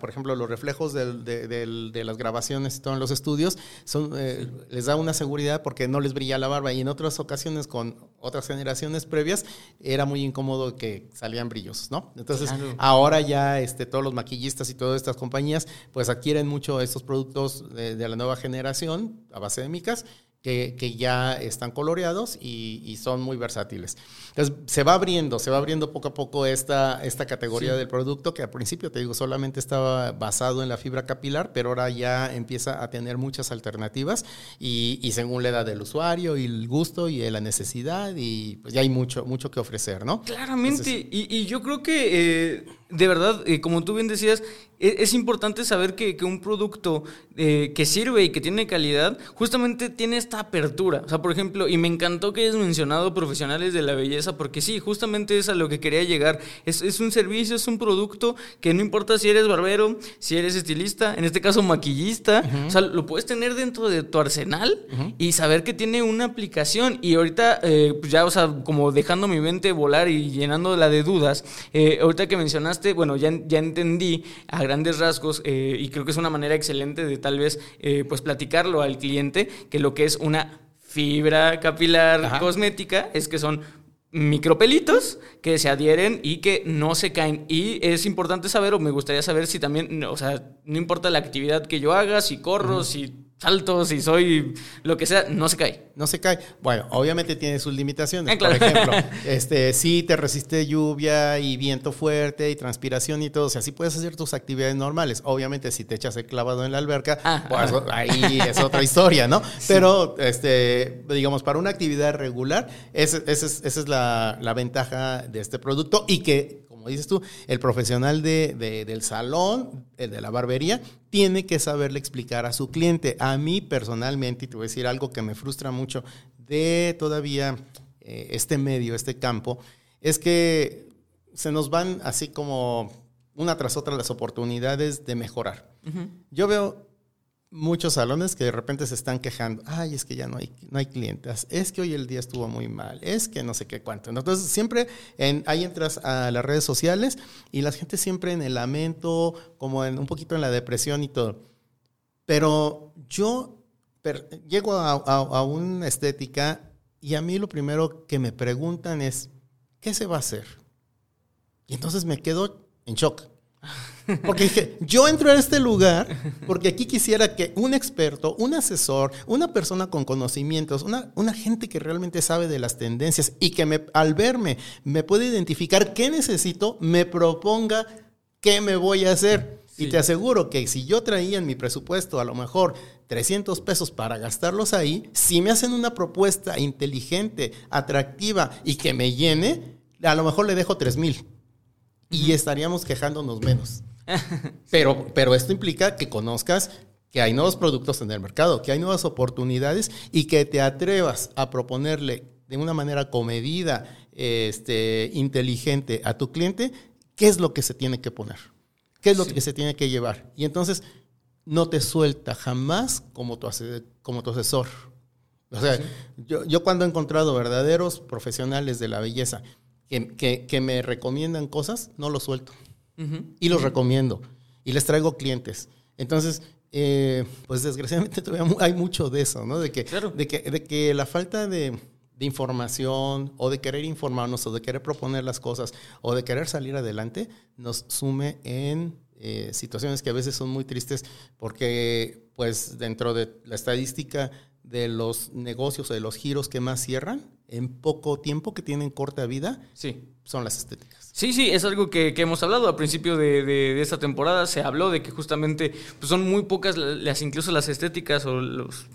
por ejemplo, los reflejos de, las grabaciones y todo en los estudios, son, eh, les da una seguridad porque no les brilla la barba. Y en otras ocasiones, con otras generaciones previas, era muy incómodo que salían brillos, ¿no? Entonces, ahora ya este, todos los maquillistas y todas estas compañías, pues adquieren mucho estos productos de, la nueva generación a base de micas que, que ya están coloreados y, y, son muy versátiles. Entonces, se va abriendo, se va abriendo poco a poco esta, esta categoría sí. del producto que al principio, te digo, solamente estaba basado en la fibra capilar, pero ahora ya empieza a tener muchas alternativas y, y según la edad del usuario y el gusto y la necesidad y pues ya hay mucho, mucho que ofrecer, ¿no? Claramente, Entonces, y, y, yo creo que... Eh de verdad, eh, como tú bien decías, es, es importante saber que, que un producto eh, que sirve y que tiene calidad, justamente tiene esta apertura. O sea, por ejemplo, y me encantó que hayas mencionado profesionales de la belleza, porque sí, justamente es a lo que quería llegar. Es, es un servicio, es un producto que no importa si eres barbero, si eres estilista, en este caso maquillista, uh -huh. o sea, lo puedes tener dentro de tu arsenal uh -huh. y saber que tiene una aplicación. Y ahorita, eh, pues ya, o sea, como dejando mi mente volar y llenándola de dudas, eh, ahorita que mencionaste bueno, ya, ya entendí a grandes rasgos eh, y creo que es una manera excelente de tal vez eh, pues platicarlo al cliente que lo que es una fibra capilar Ajá. cosmética es que son micropelitos que se adhieren y que no se caen. Y es importante saber, o me gustaría saber si también, o sea, no importa la actividad que yo haga, si corro, uh -huh. si salto, si soy lo que sea, no se cae. No se cae. Bueno, obviamente tiene sus limitaciones. Eh, claro. Por ejemplo, <laughs> este, sí te resiste lluvia y viento fuerte y transpiración y todo. O sea, sí puedes hacer tus actividades normales. Obviamente, si te echas el clavado en la alberca, ah, pues ah. ahí es otra historia, ¿no? <laughs> Sí. Pero, este, digamos, para una actividad regular, esa, esa es, esa es la, la ventaja de este producto y que como dices tú, el profesional de, de, del salón, el de la barbería, tiene que saberle explicar a su cliente. A mí personalmente, y te voy a decir algo que me frustra mucho de todavía eh, este medio, este campo, es que se nos van así como una tras otra las oportunidades de mejorar. Uh -huh. Yo veo muchos salones que de repente se están quejando, ay, es que ya no hay, no hay clientes, es que hoy el día estuvo muy mal, es que no sé qué cuánto. Entonces, siempre en, ahí entras a las redes sociales y la gente siempre en el lamento, como en un poquito en la depresión y todo. Pero yo per, llego a, a una estética y a mí lo primero que me preguntan es, ¿qué se va a hacer? Y entonces me quedo en shock. Porque dije, yo entro a este lugar porque aquí quisiera que un experto, un asesor, una persona con conocimientos, una, una gente que realmente sabe de las tendencias y que me, al verme me puede identificar qué necesito, me proponga qué me voy a hacer. Sí. Y te aseguro que si yo traía en mi presupuesto a lo mejor 300 pesos para gastarlos ahí, si me hacen una propuesta inteligente, atractiva y que me llene, a lo mejor le dejo 3 mil y estaríamos quejándonos menos. <laughs> Pero, pero esto implica que conozcas que hay nuevos productos en el mercado, que hay nuevas oportunidades y que te atrevas a proponerle de una manera comedida, este, inteligente a tu cliente qué es lo que se tiene que poner, qué es lo sí. que se tiene que llevar. Y entonces no te suelta jamás como tu, como tu asesor. O sea, sí. yo, yo cuando he encontrado verdaderos profesionales de la belleza que, que, que me recomiendan cosas, no los suelto. Uh -huh. Y los uh -huh. recomiendo. Y les traigo clientes. Entonces, eh, pues desgraciadamente <laughs> todavía hay mucho de eso, ¿no? De que, claro. de que, de que la falta de, de, información o de querer informarnos o de querer proponer las cosas o de querer salir adelante nos sume en eh, situaciones que a veces son muy tristes porque pues dentro de la estadística de los negocios o de los giros que más cierran en poco tiempo, que tienen corta vida, sí. son las estéticas. Sí, sí, es algo que, que hemos hablado al principio de, de, de, esta temporada. Se habló de que justamente pues son muy pocas las, incluso las estéticas o los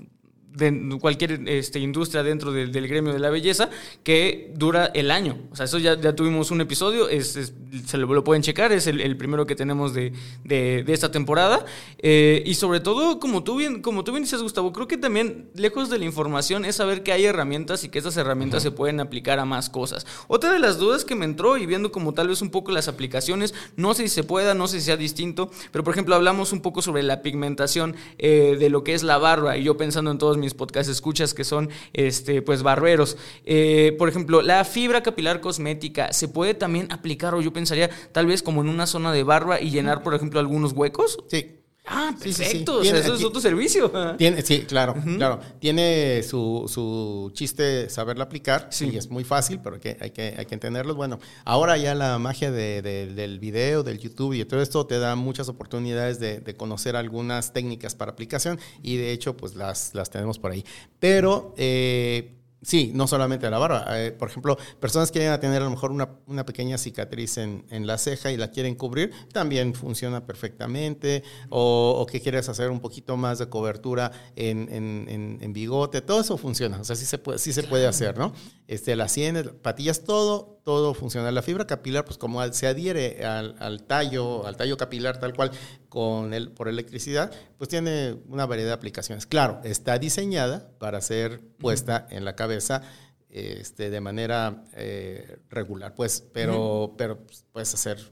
de cualquier este, industria dentro de, del gremio de la belleza que dura el año. O sea, eso ya, ya tuvimos un episodio, es, es, se lo, lo, pueden checar, es el, el primero que tenemos de, de, de esta temporada. Eh, y sobre todo, como tú, bien, como tú bien dices, Gustavo, creo que también, lejos de la información, es saber que hay herramientas y que estas herramientas uh -huh. se pueden aplicar a más cosas. Otra de las dudas que me entró y viendo como tal vez un poco las aplicaciones, no sé si se pueda, no sé si sea distinto, pero por ejemplo hablamos un poco sobre la pigmentación eh, de lo que es la barba y yo pensando en todos mis podcast escuchas que son este, pues barberos. Eh, por ejemplo, la fibra capilar cosmética se puede también aplicar, o yo pensaría, tal vez como en una zona de barba y llenar, por ejemplo, algunos huecos. Sí. Ah, Sí, sí, sí. perfecto. O sea, Tiene- eso es otro servicio. Tiene, sí, claro, claro. Tiene su, su chiste saberlo aplicar Sí. y es muy fácil, pero que hay, que hay que entenderlo. Bueno, ahora ya la magia de- de- del video, del YouTube y todo esto te da muchas oportunidades de, de conocer algunas técnicas para aplicación y de hecho pues las, las tenemos por ahí. Pero... eh, Sí, no solamente la barba. Eh, por ejemplo, personas que llegan a tener a lo mejor una, una pequeña cicatriz en, en la ceja y la quieren cubrir, también funciona perfectamente. O, o que quieres hacer un poquito más de cobertura en, en- en- en bigote, todo eso funciona. O sea, sí se puede, sí se puede hacer, ¿no? Este, las sienes, patillas, todo, todo funciona. La fibra capilar, pues como se adhiere al, al tallo, al tallo capilar tal cual, con el, por electricidad, pues tiene una variedad de aplicaciones. Claro, está diseñada para ser puesta en la cabeza este, de manera eh, regular, pues, pero, pero pues, puedes hacer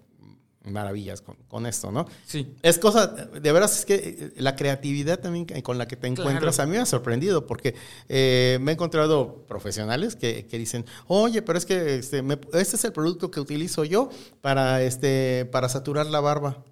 maravillas con, con esto, ¿no? Sí. Es cosa, de veras es que eh, la creatividad también con la que te encuentras Claro. a mí me ha sorprendido porque eh, me he encontrado profesionales que, que dicen, oye, pero es que este, me- este es el producto que utilizo yo para, este, para saturar la barba.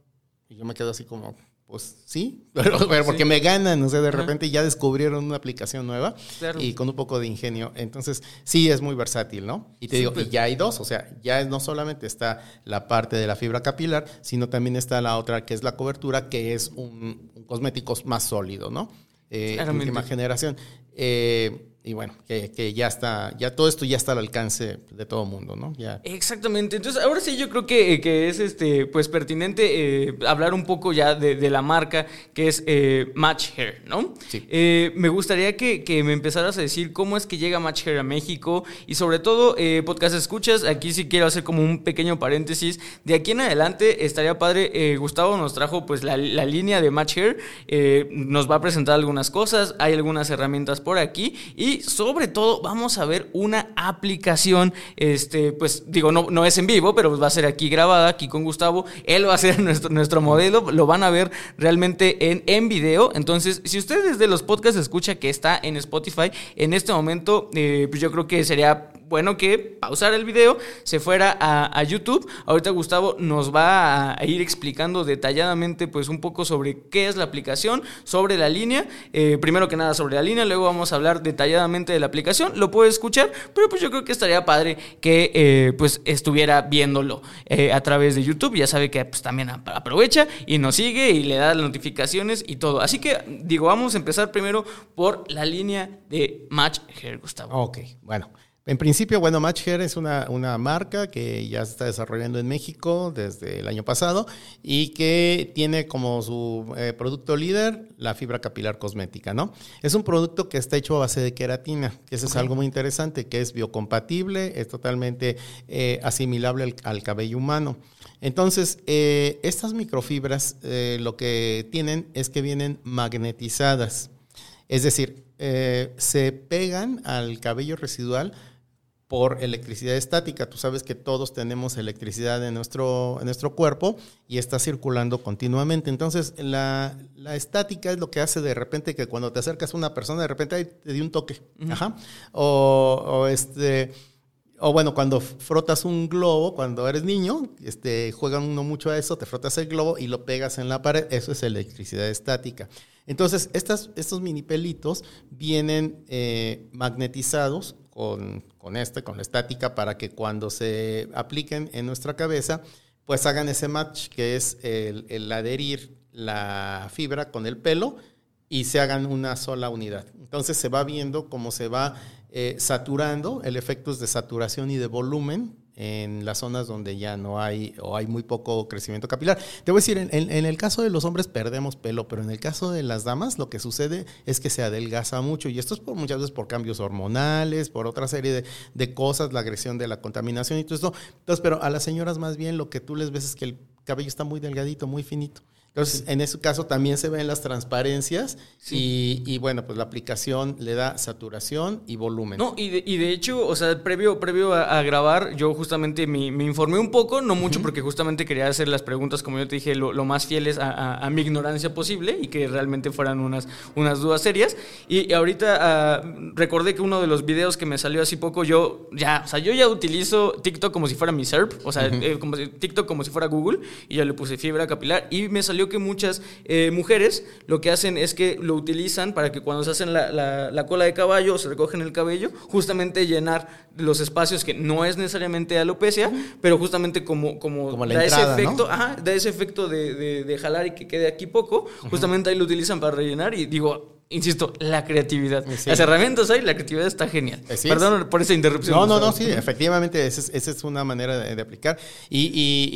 Y yo me quedo así como, pues sí, <laughs> pero, pero porque Sí. me ganan, o sea, de repente ya descubrieron una aplicación nueva Claro. y con un poco de ingenio. Entonces, sí es muy versátil, ¿no? Y te digo, y ya hay dos, o sea, ya no solamente está la parte de la fibra capilar, sino también está la otra que es la cobertura, que es un, un cosmético más sólido, ¿no? Eh, última generación. Eh, y bueno, que, que ya está, ya todo esto ya está al alcance de todo mundo, ¿no? Ya. Exactamente. Entonces, ahora sí yo creo que, que es este, pues pertinente eh, hablar un poco ya de, de la marca que es eh, Match Hair, ¿no? Sí. Eh, me gustaría que, que me empezaras a decir cómo es que llega Match Hair a México y sobre todo, eh, podcast escuchas, aquí sí quiero hacer como un pequeño paréntesis. De aquí en adelante estaría padre, eh, Gustavo nos trajo pues la, la línea de Match Hair, eh, nos va a presentar algunas cosas, hay algunas herramientas por aquí y sobre todo vamos a ver una aplicación, este, pues digo, no, no es en vivo, pero va a ser aquí grabada, aquí con Gustavo, él va a ser <laughs> nuestro, nuestro modelo, lo van a ver realmente en, en video, entonces si usted desde los podcasts escucha que está en Spotify, en este momento, eh, pues yo creo que sería bueno que pausara el video, se fuera a, a YouTube. Ahorita Gustavo nos va a, ir explicando detalladamente pues un poco sobre qué es la aplicación, sobre la línea, eh, primero que nada sobre la línea, luego vamos a hablar detalladamente de la aplicación, lo puede escuchar, pero pues yo creo que estaría padre que eh, pues estuviera viéndolo eh, a través de YouTube, ya sabe que pues también ap- aprovecha y nos sigue y le da las notificaciones y todo. Así que digo, vamos a empezar primero por la línea de Match Hair, Gustavo. Ok, bueno. En principio, bueno, Match Hair es una, una marca que ya se está desarrollando en México desde el año pasado y que tiene como su eh, producto líder la fibra capilar cosmética, ¿no? Es un producto que está hecho a base de queratina, que eso es algo muy interesante, que es biocompatible, es totalmente eh, asimilable al, al cabello humano. Entonces, eh, estas microfibras lo que tienen es que vienen magnetizadas. Es decir, se pegan al cabello residual por electricidad estática. Tú sabes que todos tenemos electricidad en nuestro, en nuestro cuerpo y está circulando continuamente. Entonces, la, la estática es lo que hace de repente que cuando te acercas a una persona, de repente ay, te dio un toque. Ajá. O, o este. O bueno, cuando frotas un globo, cuando eres niño, este, juegan uno mucho a eso, te frotas el globo y lo pegas en la pared, eso es electricidad estática. Entonces, estas, estos mini pelitos vienen eh, magnetizados con, con este, con la estática, para que cuando se apliquen en nuestra cabeza, pues hagan ese match, que es el, adherir la fibra con el pelo y se hagan una sola unidad. Entonces se va viendo cómo se va eh, saturando, el efecto es de saturación y de volumen en las zonas donde ya no hay o hay muy poco crecimiento capilar. Te voy a decir, en, el caso de los hombres perdemos pelo, pero en el caso de las damas lo que sucede es que se adelgaza mucho y esto es por muchas veces por cambios hormonales, por otra serie de, de cosas, la agresión de la contaminación y todo esto. Entonces, pero a las señoras más bien lo que tú les ves es que el cabello está muy delgadito, muy finito. Entonces, en ese caso también se ven las transparencias y, y, bueno, pues la aplicación le da saturación y volumen. No, y de, y de hecho, o sea, previo, previo a, a grabar, yo justamente me, me informé un poco, no mucho, porque justamente quería hacer las preguntas, como yo te dije, lo, lo más fieles a, a- a mi ignorancia posible y que realmente fueran unas, unas dudas serias. Y, y ahorita ah, recordé que uno de los videos que me salió así poco, yo ya, o sea, yo ya utilizo TikTok como si fuera mi SERP, o sea, eh, como si- TikTok como si fuera Google, y yo le puse fibra capilar y me salió creo que muchas eh, mujeres lo que hacen es que lo utilizan para que cuando se hacen la, la- la cola de caballo o se recogen el cabello, justamente llenar los espacios que no es necesariamente alopecia, pero justamente como, como, Como la da entrada, ese ¿no? efecto, ajá, da ese efecto de, de- de jalar y que quede aquí poco, justamente ahí lo utilizan para rellenar y digo... Insisto, la creatividad. Sí. Las herramientas hay, la creatividad está genial. Es. Perdón por esa interrupción. No, no, no, sí, efectivamente, esa es, esa es una manera de, de aplicar. Y, y-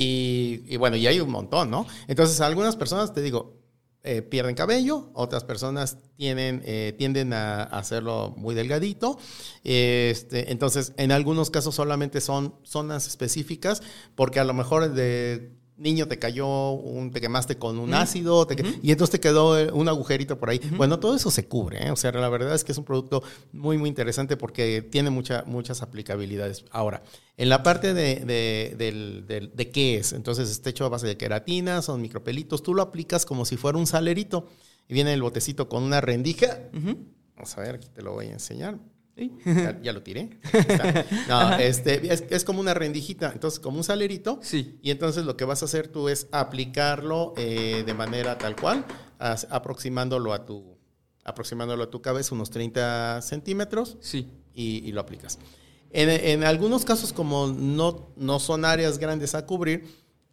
y- y bueno, y hay un montón, ¿no? Entonces, algunas personas, te digo, eh, pierden cabello, otras personas tienen, eh, tienden a, a hacerlo muy delgadito. Este, entonces, en algunos casos solamente son zonas específicas, porque a lo mejor de niño te cayó, un, te quemaste con un ácido, te y entonces te quedó eh, un agujerito por ahí. Bueno, todo eso se cubre, ¿eh? o sea, la verdad es que es un producto muy, muy interesante porque tiene mucha, muchas aplicabilidades. Ahora, en la parte de, de, de qué es, entonces está hecho a base de queratina, son micropelitos, tú lo aplicas como si fuera un salerito y viene el botecito con una rendija. Vamos a ver, aquí te lo voy a enseñar. Ya, ya lo tiré. No, este, es, es como una rendijita, entonces como un salerito. Sí. Y entonces lo que vas a hacer tú es aplicarlo eh, de manera tal cual, as- aproximándolo a tu, aproximándolo a tu cabeza unos 30 centímetros Sí. y, y lo aplicas. En, en algunos casos, como no, no son áreas grandes a cubrir,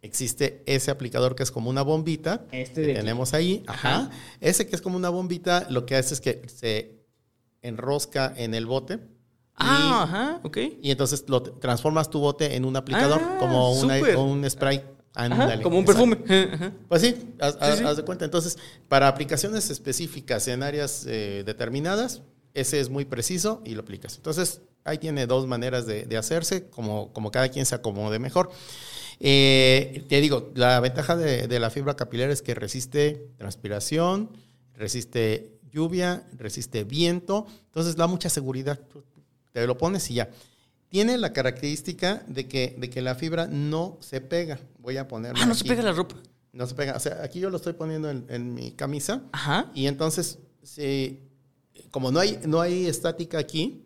existe ese aplicador que es como una bombita. Este que de aquí. tenemos ahí. Ajá. Ajá. Ese que es como una bombita, lo que hace es que se enrosca en el bote. Ah, ajá, ok. Y entonces lo transformas tu bote en un aplicador, Ah, como una- súper. un spray. Ajá, Ándale, como un exacto. perfume. <laughs> Ajá. Pues sí, haz, haz- sí. haz de cuenta. Entonces, para aplicaciones específicas en áreas eh, determinadas, ese es muy preciso y lo aplicas. Entonces, ahí tiene dos maneras de, de hacerse, como, como cada quien se acomode mejor. Eh, te digo, la ventaja de, de la fibra capilar es que resiste transpiración, resiste lluvia, resiste viento, entonces da mucha seguridad. Te lo pones y ya. Tiene la característica de que, de que la fibra no se pega. Voy a ponerlo Ah, no se pega la ropa. No se pega. O sea, aquí yo lo estoy poniendo en, en mi camisa Ajá. y entonces, sí, como no hay, no hay estática aquí,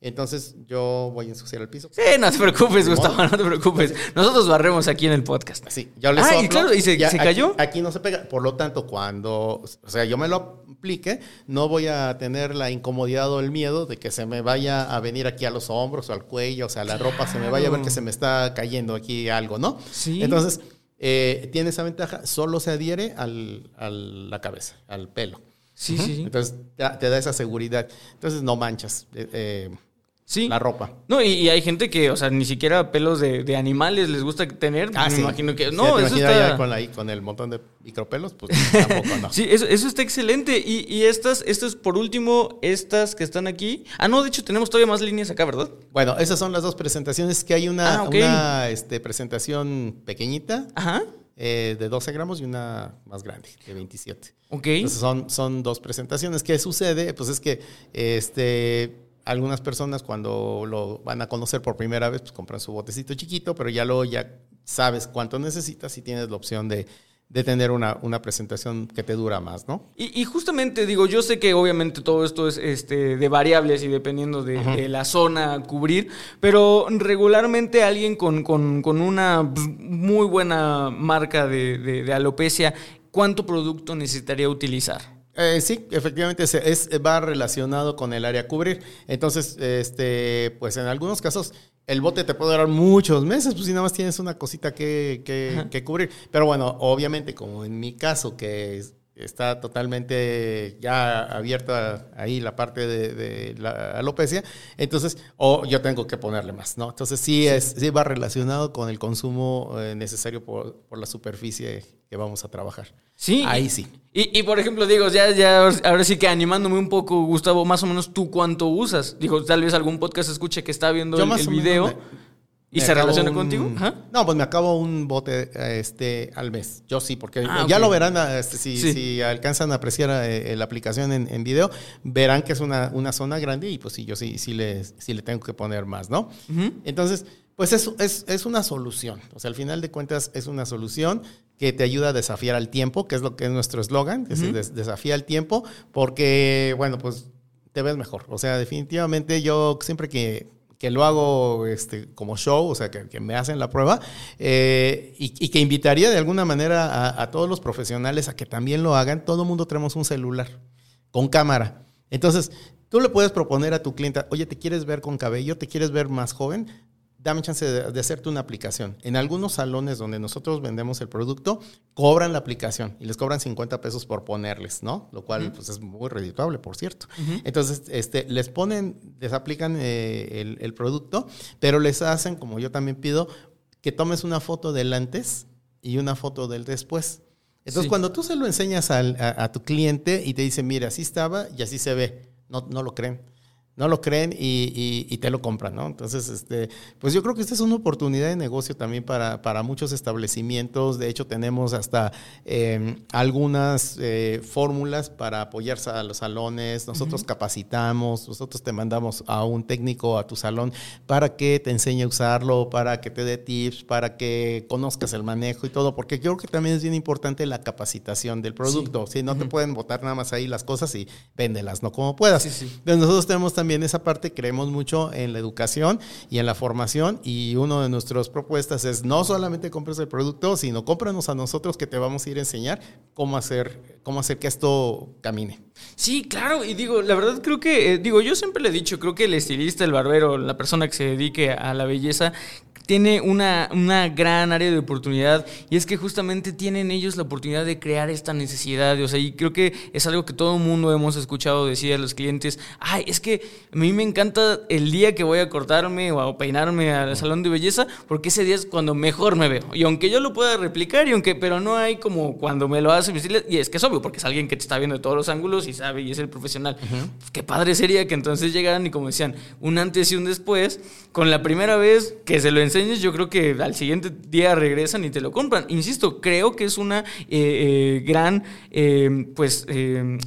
entonces yo voy a ensuciar el piso. Sí, no te preocupes, Gustavo, no te preocupes. Nosotros barremos aquí en el podcast. Así, yo le Ah, y claro, ¿y se- cayó? Aquí, no se pega. Por lo tanto, cuando, o sea, yo me lo aplique, no voy a tener la incomodidad o el miedo de que se me vaya a venir aquí a los hombros o al cuello, o sea, a la ropa, se me vaya a ver que se me está cayendo aquí algo, ¿no? Sí. Entonces, eh, tiene esa ventaja, solo se adhiere al, a la cabeza, al pelo. Sí, sí, sí. Entonces, te, da- te da esa seguridad. Entonces, no manchas eh, eh, Sí. la ropa. No, y, y hay gente que, o sea, ni siquiera pelos de, de animales les gusta tener. Ah, me sí. imagino que. No, te eso está. ya con, la- con el montón de micropelos, pues tampoco no. <laughs> Sí, eso, eso está excelente. Y, y estas, estas, por último, estas que están aquí. Ah, no, de hecho, tenemos todavía más líneas acá, ¿verdad? Bueno, esas son las dos presentaciones. Que hay una, Ah, una este, presentación pequeñita Ajá. eh, de 12 gramos y una más grande, de 27. Ok. Entonces son, son dos presentaciones. ¿Qué sucede? Pues es que este, algunas personas cuando lo van a conocer por primera vez, pues compran su botecito chiquito, pero ya luego ya sabes cuánto necesitas y tienes la opción de, de tener una, una presentación que te dura más, ¿no? Y, y justamente digo, yo sé que obviamente todo esto es este, de variables y dependiendo de, de la zona a cubrir, pero regularmente alguien con, con- con una muy buena marca de, de- de alopecia, ¿cuánto producto necesitaría utilizar? Eh, sí, efectivamente se- es, va relacionado con el área a cubrir. Entonces, este, pues en algunos casos el bote te puede durar muchos meses, pues si nada más tienes una cosita que, que- que cubrir. Pero bueno, obviamente, como en mi caso, que es- está totalmente ya abierta ahí la parte de, de la alopecia, entonces, o yo tengo que ponerle más, ¿no? Entonces sí, Es, sí va relacionado con el consumo eh, necesario por, por la superficie que vamos a trabajar. Sí. Ahí sí. Y, y, por ejemplo, digo, ya, ya ahora sí que animándome un poco, Gustavo, más o menos tú cuánto usas. Digo, tal vez algún podcast escuche que está viendo Yo el, más el o menos video me- y me se relaciona un- contigo. Ajá. No, pues me acabo un bote este, al mes. Yo sí, porque Ah, ya ok. lo verán, este, si, Sí. si alcanzan a apreciar eh, la aplicación en, en video, verán que es una, una zona grande y pues sí, yo sí, sí, le, sí le tengo que poner más, ¿no? Entonces, pues es, es, es una solución. O sea, al final de cuentas es una solución que te ayuda a desafiar al tiempo, que es lo que es nuestro eslogan, que es des- desafía al tiempo, porque, bueno, pues te ves mejor. O sea, definitivamente yo siempre que, que lo hago este, como show, o sea, que, me hacen la prueba, eh, y, que invitaría de alguna manera a, a, todos los profesionales a que también lo hagan. Todo el mundo tenemos un celular con cámara. Entonces, tú le puedes proponer a tu cliente, oye, ¿te quieres ver con cabello? ¿Te quieres ver más joven? Dame chance de, hacerte una aplicación. En algunos salones donde nosotros vendemos el producto, cobran la aplicación y les cobran 50 pesos por ponerles, ¿no? Lo cual pues, es muy redituable, por cierto. Entonces, este, les ponen, les aplican eh, el, producto, pero les hacen, como yo también pido, que tomes una foto del antes y una foto del después. Entonces, cuando tú se lo enseñas a, a, tu cliente y te dice, mira, así estaba y así se ve, no, no lo creen no lo creen y, te lo compran, ¿no? Entonces, este, pues yo creo que esta es una oportunidad de negocio también para, para muchos establecimientos. De hecho, tenemos hasta em, algunas eh, fórmulas para apoyarse a los salones. Nosotros capacitamos, nosotros te mandamos a un técnico a tu salón para que te enseñe a usarlo, para que te dé tips, para que conozcas el manejo y todo, porque yo creo que también es bien importante la capacitación del producto. Si no te pueden botar nada más ahí las cosas y véndelas, ¿no? Como puedas. Entonces, nosotros tenemos también también esa parte, creemos mucho en la educación y en la formación y una de nuestras propuestas es no solamente compres el producto, sino cómpranos a nosotros que te vamos a ir a enseñar cómo hacer, cómo hacer que esto camine. Sí, claro, y digo, la verdad creo que, eh, digo, yo siempre le he dicho, creo que el estilista, el barbero, la persona que se dedique a la belleza, tiene una, una, gran área de oportunidad y es que justamente tienen ellos la oportunidad de crear esta necesidad. O sea, y creo que es algo que todo el mundo hemos escuchado decir a los clientes, ay, es que a mí me encanta el día que voy a cortarme o a peinarme al salón de belleza porque ese día es cuando mejor me veo. Y aunque yo lo pueda replicar, y aunque, pero no hay como cuando me lo hace y es que es obvio, porque es alguien que te está viendo de todos los ángulos y sabe y es el profesional. Qué padre sería que entonces llegaran y como decían, un antes y un después, con la primera vez que se lo enseñan yo creo que al siguiente día regresan y te lo compran. Insisto, creo que es una eh, eh, gran eh, pues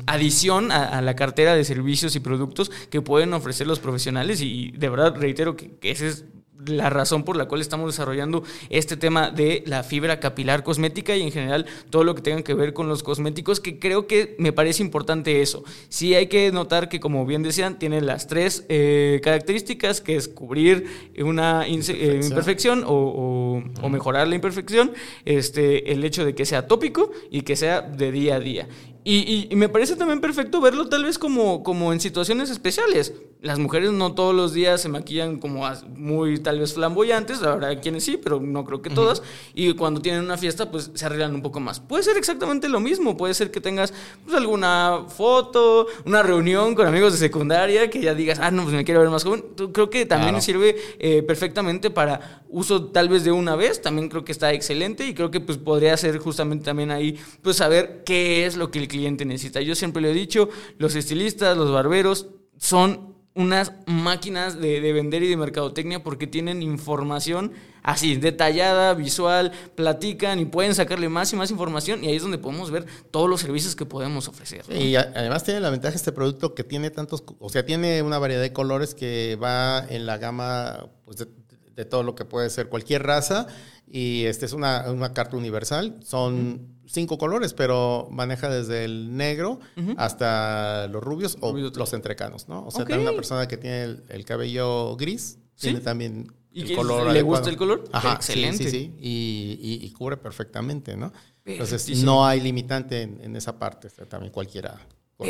adición a, la cartera de servicios y productos que pueden ofrecer los profesionales y de verdad reitero que ese es la razón por la cual estamos desarrollando este tema de la fibra capilar cosmética y en general todo lo que tenga que ver con los cosméticos, que creo que me parece importante eso. Sí hay que notar que, como bien decían, tiene las tres eh, características, que es cubrir una eh, imperfección o, mejorar la imperfección, este, el hecho de que sea tópico y que sea de día a día. Y, y, me parece también perfecto verlo tal vez como, como en situaciones especiales. Las mujeres no todos los días se maquillan como muy tal vez flamboyantes, la verdad quienes sí, pero no creo que todas. Y cuando tienen una fiesta, pues se arreglan un poco más. Puede ser exactamente lo mismo, puede ser que tengas pues, alguna foto, una reunión con amigos de secundaria, que ya digas, ah, no, pues me quiero ver más joven. Creo que también sirve eh, perfectamente para uso tal vez de una vez, también creo que está excelente y creo que pues podría ser justamente también ahí, pues saber qué es lo que el cliente necesita. Yo siempre le he dicho, los estilistas, los barberos son unas máquinas de, vender y de mercadotecnia porque tienen información así, detallada, visual, platican y pueden sacarle más y más información y ahí es donde podemos ver todos los servicios que podemos ofrecer. Y además tiene la ventaja este producto que tiene tantos, o sea, tiene una variedad de colores que va en la gama pues, de, de todo lo que puede ser cualquier raza y este es una, una carta universal. Son cinco colores, pero maneja desde el negro hasta los rubios o los entrecanos, ¿no? O sea, una persona que tiene el, cabello gris tiene también el color. ¿Le gusta el color? Excelente. Sí, sí, sí. Y, y, cubre perfectamente, ¿no? Entonces, no hay limitante en, esa parte. también cualquiera.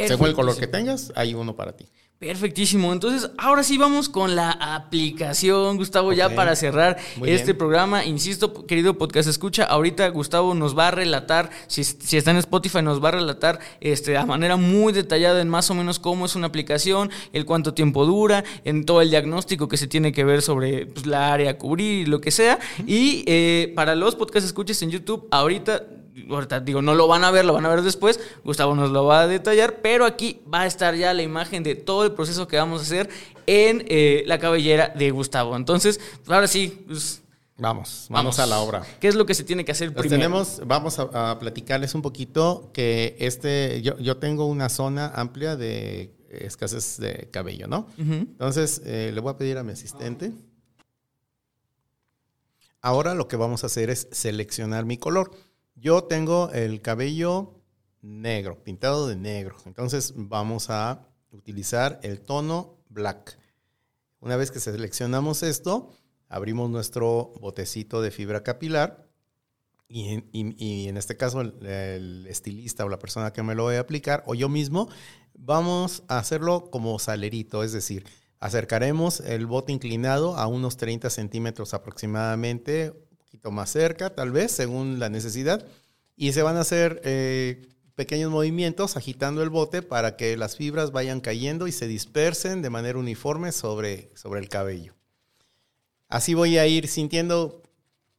Según el color que tengas, hay uno para ti. Perfectísimo. Entonces, ahora sí vamos con la aplicación, Gustavo, ya para cerrar este programa. Insisto, querido podcast escucha, ahorita Gustavo nos va a relatar, si, si, está en Spotify, nos va a relatar este, a manera muy detallada en más o menos cómo es una aplicación, el cuánto tiempo dura, en todo el diagnóstico que se tiene que ver sobre pues, la área a cubrir y lo que sea. Y eh, para los podcast escuchas en YouTube, ahorita ahorita digo, no lo van a ver, lo van a ver después, Gustavo nos lo va a detallar, pero aquí va a estar ya la imagen de todo el proceso que vamos a hacer en eh, la cabellera de Gustavo. Entonces, ahora sí, pues, Vamos, vamos, a la obra. ¿Qué es lo que se tiene que hacer pues primero? Tenemos, vamos a, platicarles un poquito que este, yo, yo tengo una zona amplia de escasez de cabello, ¿no? Entonces, eh, le voy a pedir a mi asistente. Ahora lo que vamos a hacer es seleccionar mi color. Yo tengo el cabello negro, pintado de negro. Entonces vamos a utilizar el tono black. Una vez que seleccionamos esto, abrimos nuestro botecito de fibra capilar y en, este caso el, el, estilista o la persona que me lo voy a aplicar o yo mismo, vamos a hacerlo como salerito, es decir, acercaremos el bote inclinado a unos 30 centímetros aproximadamente, poquito más cerca tal vez, según la necesidad, y se van a hacer eh, pequeños movimientos agitando el bote para que las fibras vayan cayendo y se dispersen de manera uniforme sobre, sobre el cabello. Así voy a ir sintiendo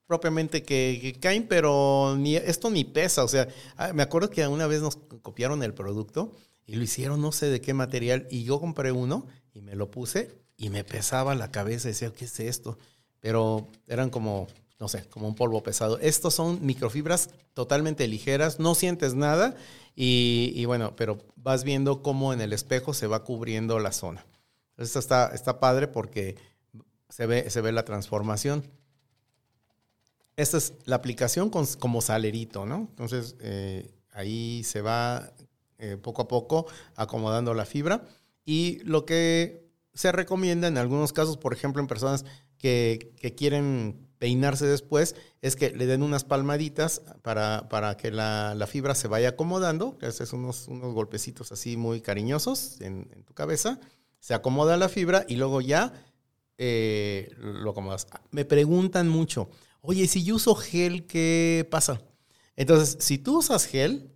propiamente que, caen, pero ni, esto ni pesa. O sea, ah, me acuerdo que una vez nos copiaron el producto y lo hicieron no sé de qué material y yo compré uno y me lo puse y me pesaba la cabeza decía, ¿qué es esto? Pero eran como, no sé, como un polvo pesado. Estos son microfibras totalmente ligeras, no sientes nada y, bueno, pero vas viendo cómo en el espejo se va cubriendo la zona. Esto está, está padre porque se ve, se ve la transformación. Esta es la aplicación como salerito, ¿no? Entonces, eh, ahí se va eh, poco a poco acomodando la fibra. Y lo que se recomienda en algunos casos, por ejemplo, en personas que, quieren peinarse después, es que le den unas palmaditas para, para que la, fibra se vaya acomodando, que haces unos, unos golpecitos así muy cariñosos en, tu cabeza, se acomoda la fibra y luego ya eh, lo acomodas. Me preguntan mucho, oye, si yo uso gel, ¿qué pasa? Entonces, si tú usas gel,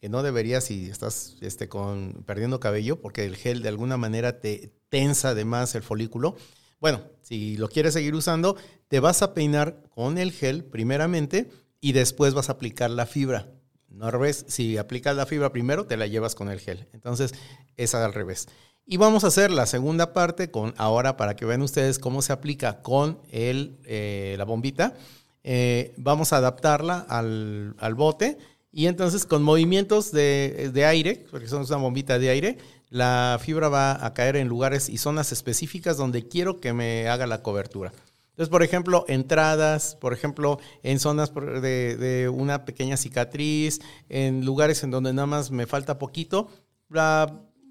que no deberías si estás este, con, perdiendo cabello, porque el gel de alguna manera te tensa además el folículo. Bueno, si lo quieres seguir usando, te vas a peinar con el gel primeramente y después vas a aplicar la fibra. No al revés, si aplicas la fibra primero, te la llevas con el gel. Entonces, es al revés. Y vamos a hacer la segunda parte con ahora para que vean ustedes cómo se aplica con el, eh, la bombita. Eh, vamos a adaptarla al, bote y entonces con movimientos de, aire, porque son una bombita de aire, la fibra va a caer en lugares y zonas específicas donde quiero que me haga la cobertura. Entonces, por ejemplo, entradas, por ejemplo, en zonas de, una pequeña cicatriz, en lugares en donde nada más me falta poquito,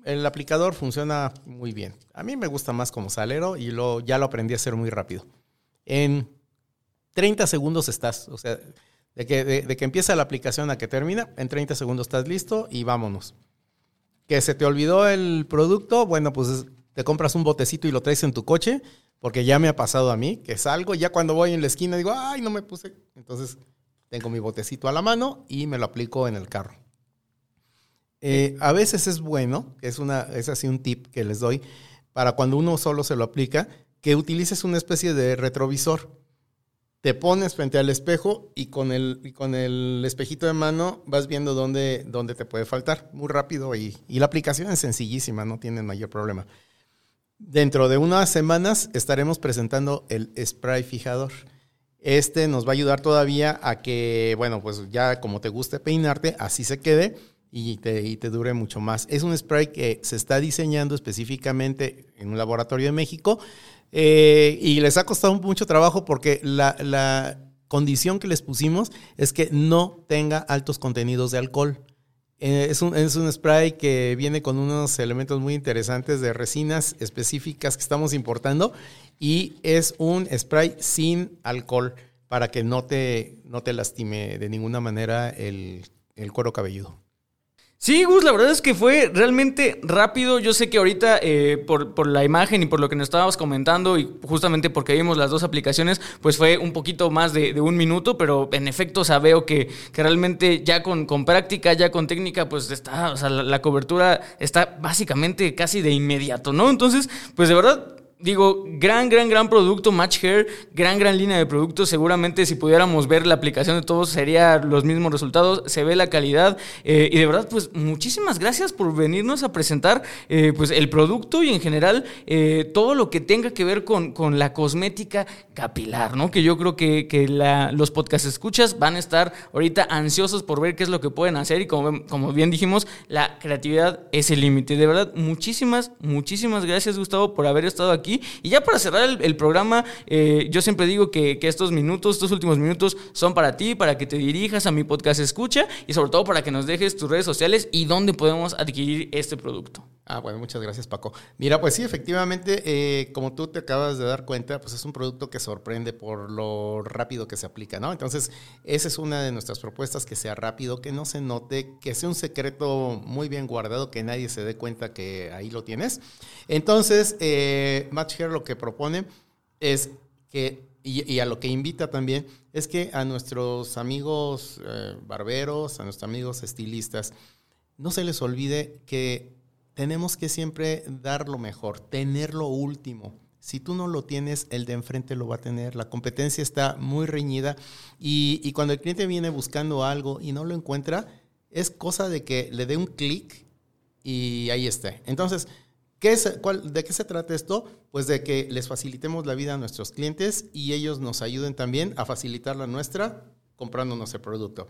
el aplicador funciona muy bien. A mí me gusta más como salero y ya lo aprendí a hacer muy rápido. En 30 segundos estás, o sea, de que, de, que empieza la aplicación a que termina, en 30 segundos estás listo y vámonos. Que se te olvidó el producto, bueno, pues te compras un botecito y lo traes en tu coche, porque ya me ha pasado a mí, que salgo, ya cuando voy en la esquina digo, ay, no me puse. Entonces tengo mi botecito a la mano y me lo aplico en el carro. Eh, a veces es bueno, es, una, es así un tip que les doy, para cuando uno solo se lo aplica, que utilices una especie de retrovisor. Te pones frente al espejo y con el, con el espejito de mano vas viendo dónde, dónde te puede faltar muy rápido y, y la aplicación es sencillísima, no tiene mayor problema. Dentro de unas semanas estaremos presentando el spray fijador. Este nos va a ayudar todavía a que, bueno, pues ya como te guste peinarte, así se quede y te, dure mucho más. Es un spray que se está diseñando específicamente en un laboratorio de México eh, y les ha costado mucho trabajo porque la, condición que les pusimos es que no tenga altos contenidos de alcohol. Eh, es, un, es, spray que viene con unos elementos muy interesantes de resinas específicas que estamos importando y es un spray sin alcohol para que no te, no te lastime de ninguna manera el cuero cabelludo. Sí, Gus, la verdad es que fue realmente rápido. Yo sé que ahorita, eh, por, la imagen y por lo que nos estábamos comentando, y justamente porque vimos las dos aplicaciones, pues fue un poquito más de, un minuto, pero en efecto, o sea, veo que, que realmente ya con, con, práctica, ya con técnica, pues está, o sea, la cobertura está básicamente casi de inmediato, ¿no? Entonces, pues de verdad, digo, gran, gran, gran producto, Match Hair, gran, gran línea de productos. Seguramente si pudiéramos ver la aplicación de todos sería los mismos resultados. Se ve la calidad eh, y de verdad, pues muchísimas gracias por venirnos a presentar eh, pues el producto y en general eh, todo lo que tenga que ver con, con, la cosmética capilar, ¿no? Que yo creo que, que la, los podcast escuchas van a estar ahorita ansiosos por ver qué es lo que pueden hacer y como, como bien dijimos, la creatividad es el límite. De verdad, muchísimas, muchísimas gracias Gustavo por haber estado aquí y ya para cerrar el, programa, eh, yo siempre digo que, que, estos minutos, estos últimos minutos son para ti, para que te dirijas a mi podcast escucha y sobre todo para que nos dejes tus redes sociales y dónde podemos adquirir este producto. Ah, bueno, muchas gracias Paco. Mira, pues sí, efectivamente, eh, como tú te acabas de dar cuenta, pues es un producto que sorprende por lo rápido que se aplica, ¿no? Entonces, esa es una de nuestras propuestas, que sea rápido, que no se note, que sea un secreto muy bien guardado, que nadie se dé cuenta que ahí lo tienes. Entonces, eh, Match Hair lo que propone es que, y, a lo que invita también, es que a nuestros amigos eh, barberos, a nuestros amigos estilistas, no se les olvide que tenemos que siempre dar lo mejor, tener lo último. Si tú no lo tienes, el de enfrente lo va a tener. La competencia está muy reñida y, cuando el cliente viene buscando algo y no lo encuentra, es cosa de que le dé un clic y ahí está. Entonces, ¿qué ¿de qué se trata esto? Pues de que les facilitemos la vida a nuestros clientes y ellos nos ayuden también a facilitar la nuestra comprándonos el producto.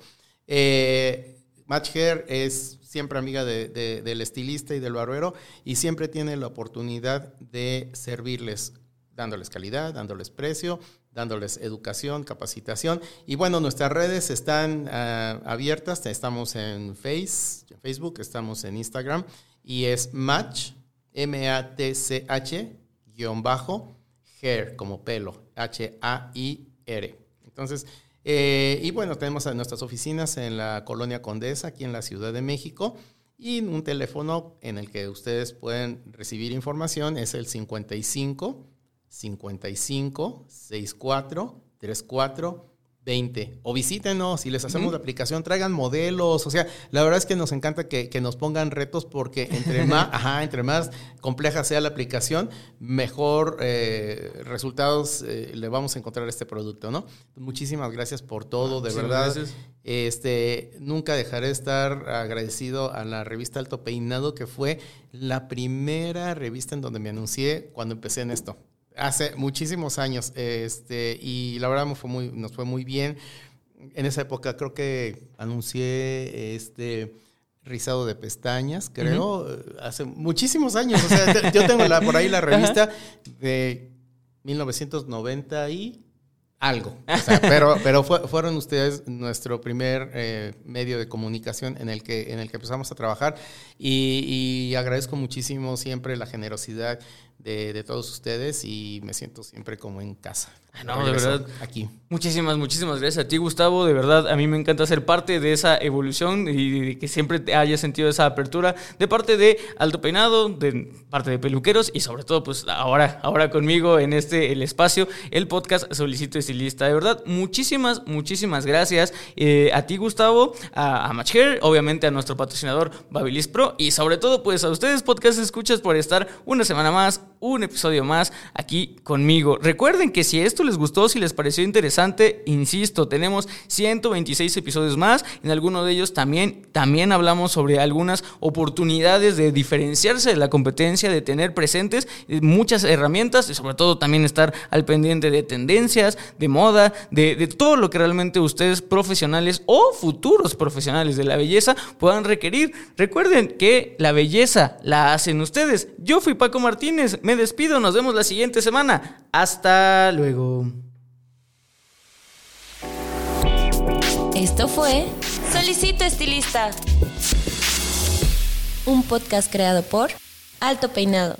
Eh, Match Hair es siempre amiga del estilista y del barbero y siempre tiene la oportunidad de servirles, dándoles calidad, dándoles precio, dándoles educación, capacitación. Y bueno, nuestras redes están ah, abiertas, estamos en Face, Facebook, estamos en Instagram y es Match, M-A-T-C-H, guion bajo, hair, como pelo, H-A-I-R. Entonces, eh, y bueno, tenemos nuestras oficinas en la Colonia Condesa, aquí en la Ciudad de México, y un teléfono en el que ustedes pueden recibir información es el 55 55 64 34 20. O visítenos y les hacemos la aplicación, traigan modelos. O sea, la verdad es que nos encanta que, nos pongan retos porque entre <laughs> más, ajá, entre más compleja sea la aplicación, mejor eh, resultados eh, le vamos a encontrar a este producto, ¿no? Muchísimas gracias por todo, de verdad. Este, nunca dejaré de estar agradecido a la revista Alto Peinado, que fue la primera revista en donde me anuncié cuando empecé en esto. Hace muchísimos años, este, y la verdad fue muy, nos fue muy bien. En esa época creo que anuncié este rizado de pestañas, creo, hace muchísimos años. O sea, yo tengo la, por ahí la revista de 1990 y algo. pero pero fueron ustedes nuestro primer eh, medio de comunicación en el que, en el que empezamos a trabajar y, y agradezco muchísimo siempre la generosidad de, todos ustedes y me siento siempre como en casa. Ah, no, de verdad. Aquí. Muchísimas, muchísimas gracias a ti, Gustavo. De verdad, a mí me encanta ser parte de esa evolución y que siempre te haya sentido esa apertura de parte de Alto Peinado, de parte de Peluqueros y sobre todo, pues ahora, ahora conmigo en este, el espacio, el podcast Solicito Estilista. De verdad, muchísimas, muchísimas gracias eh, a ti, Gustavo, a, a Matchhair, obviamente a nuestro patrocinador Babilis Pro y sobre todo, pues a ustedes, podcast escuchas, por estar una semana más un episodio más aquí conmigo. Recuerden que si esto les gustó, si les pareció interesante, insisto, tenemos 126 episodios más. En alguno de ellos también, también hablamos sobre algunas oportunidades de diferenciarse de la competencia, de tener presentes muchas herramientas y sobre todo también estar al pendiente de tendencias, de moda, de, de todo lo que realmente ustedes profesionales o futuros profesionales de la belleza puedan requerir. Recuerden que la belleza la hacen ustedes. Yo fui Paco Martínez. Despido, nos vemos la siguiente semana. Hasta luego. Esto fue Solicito Estilista, un podcast creado por Alto Peinado.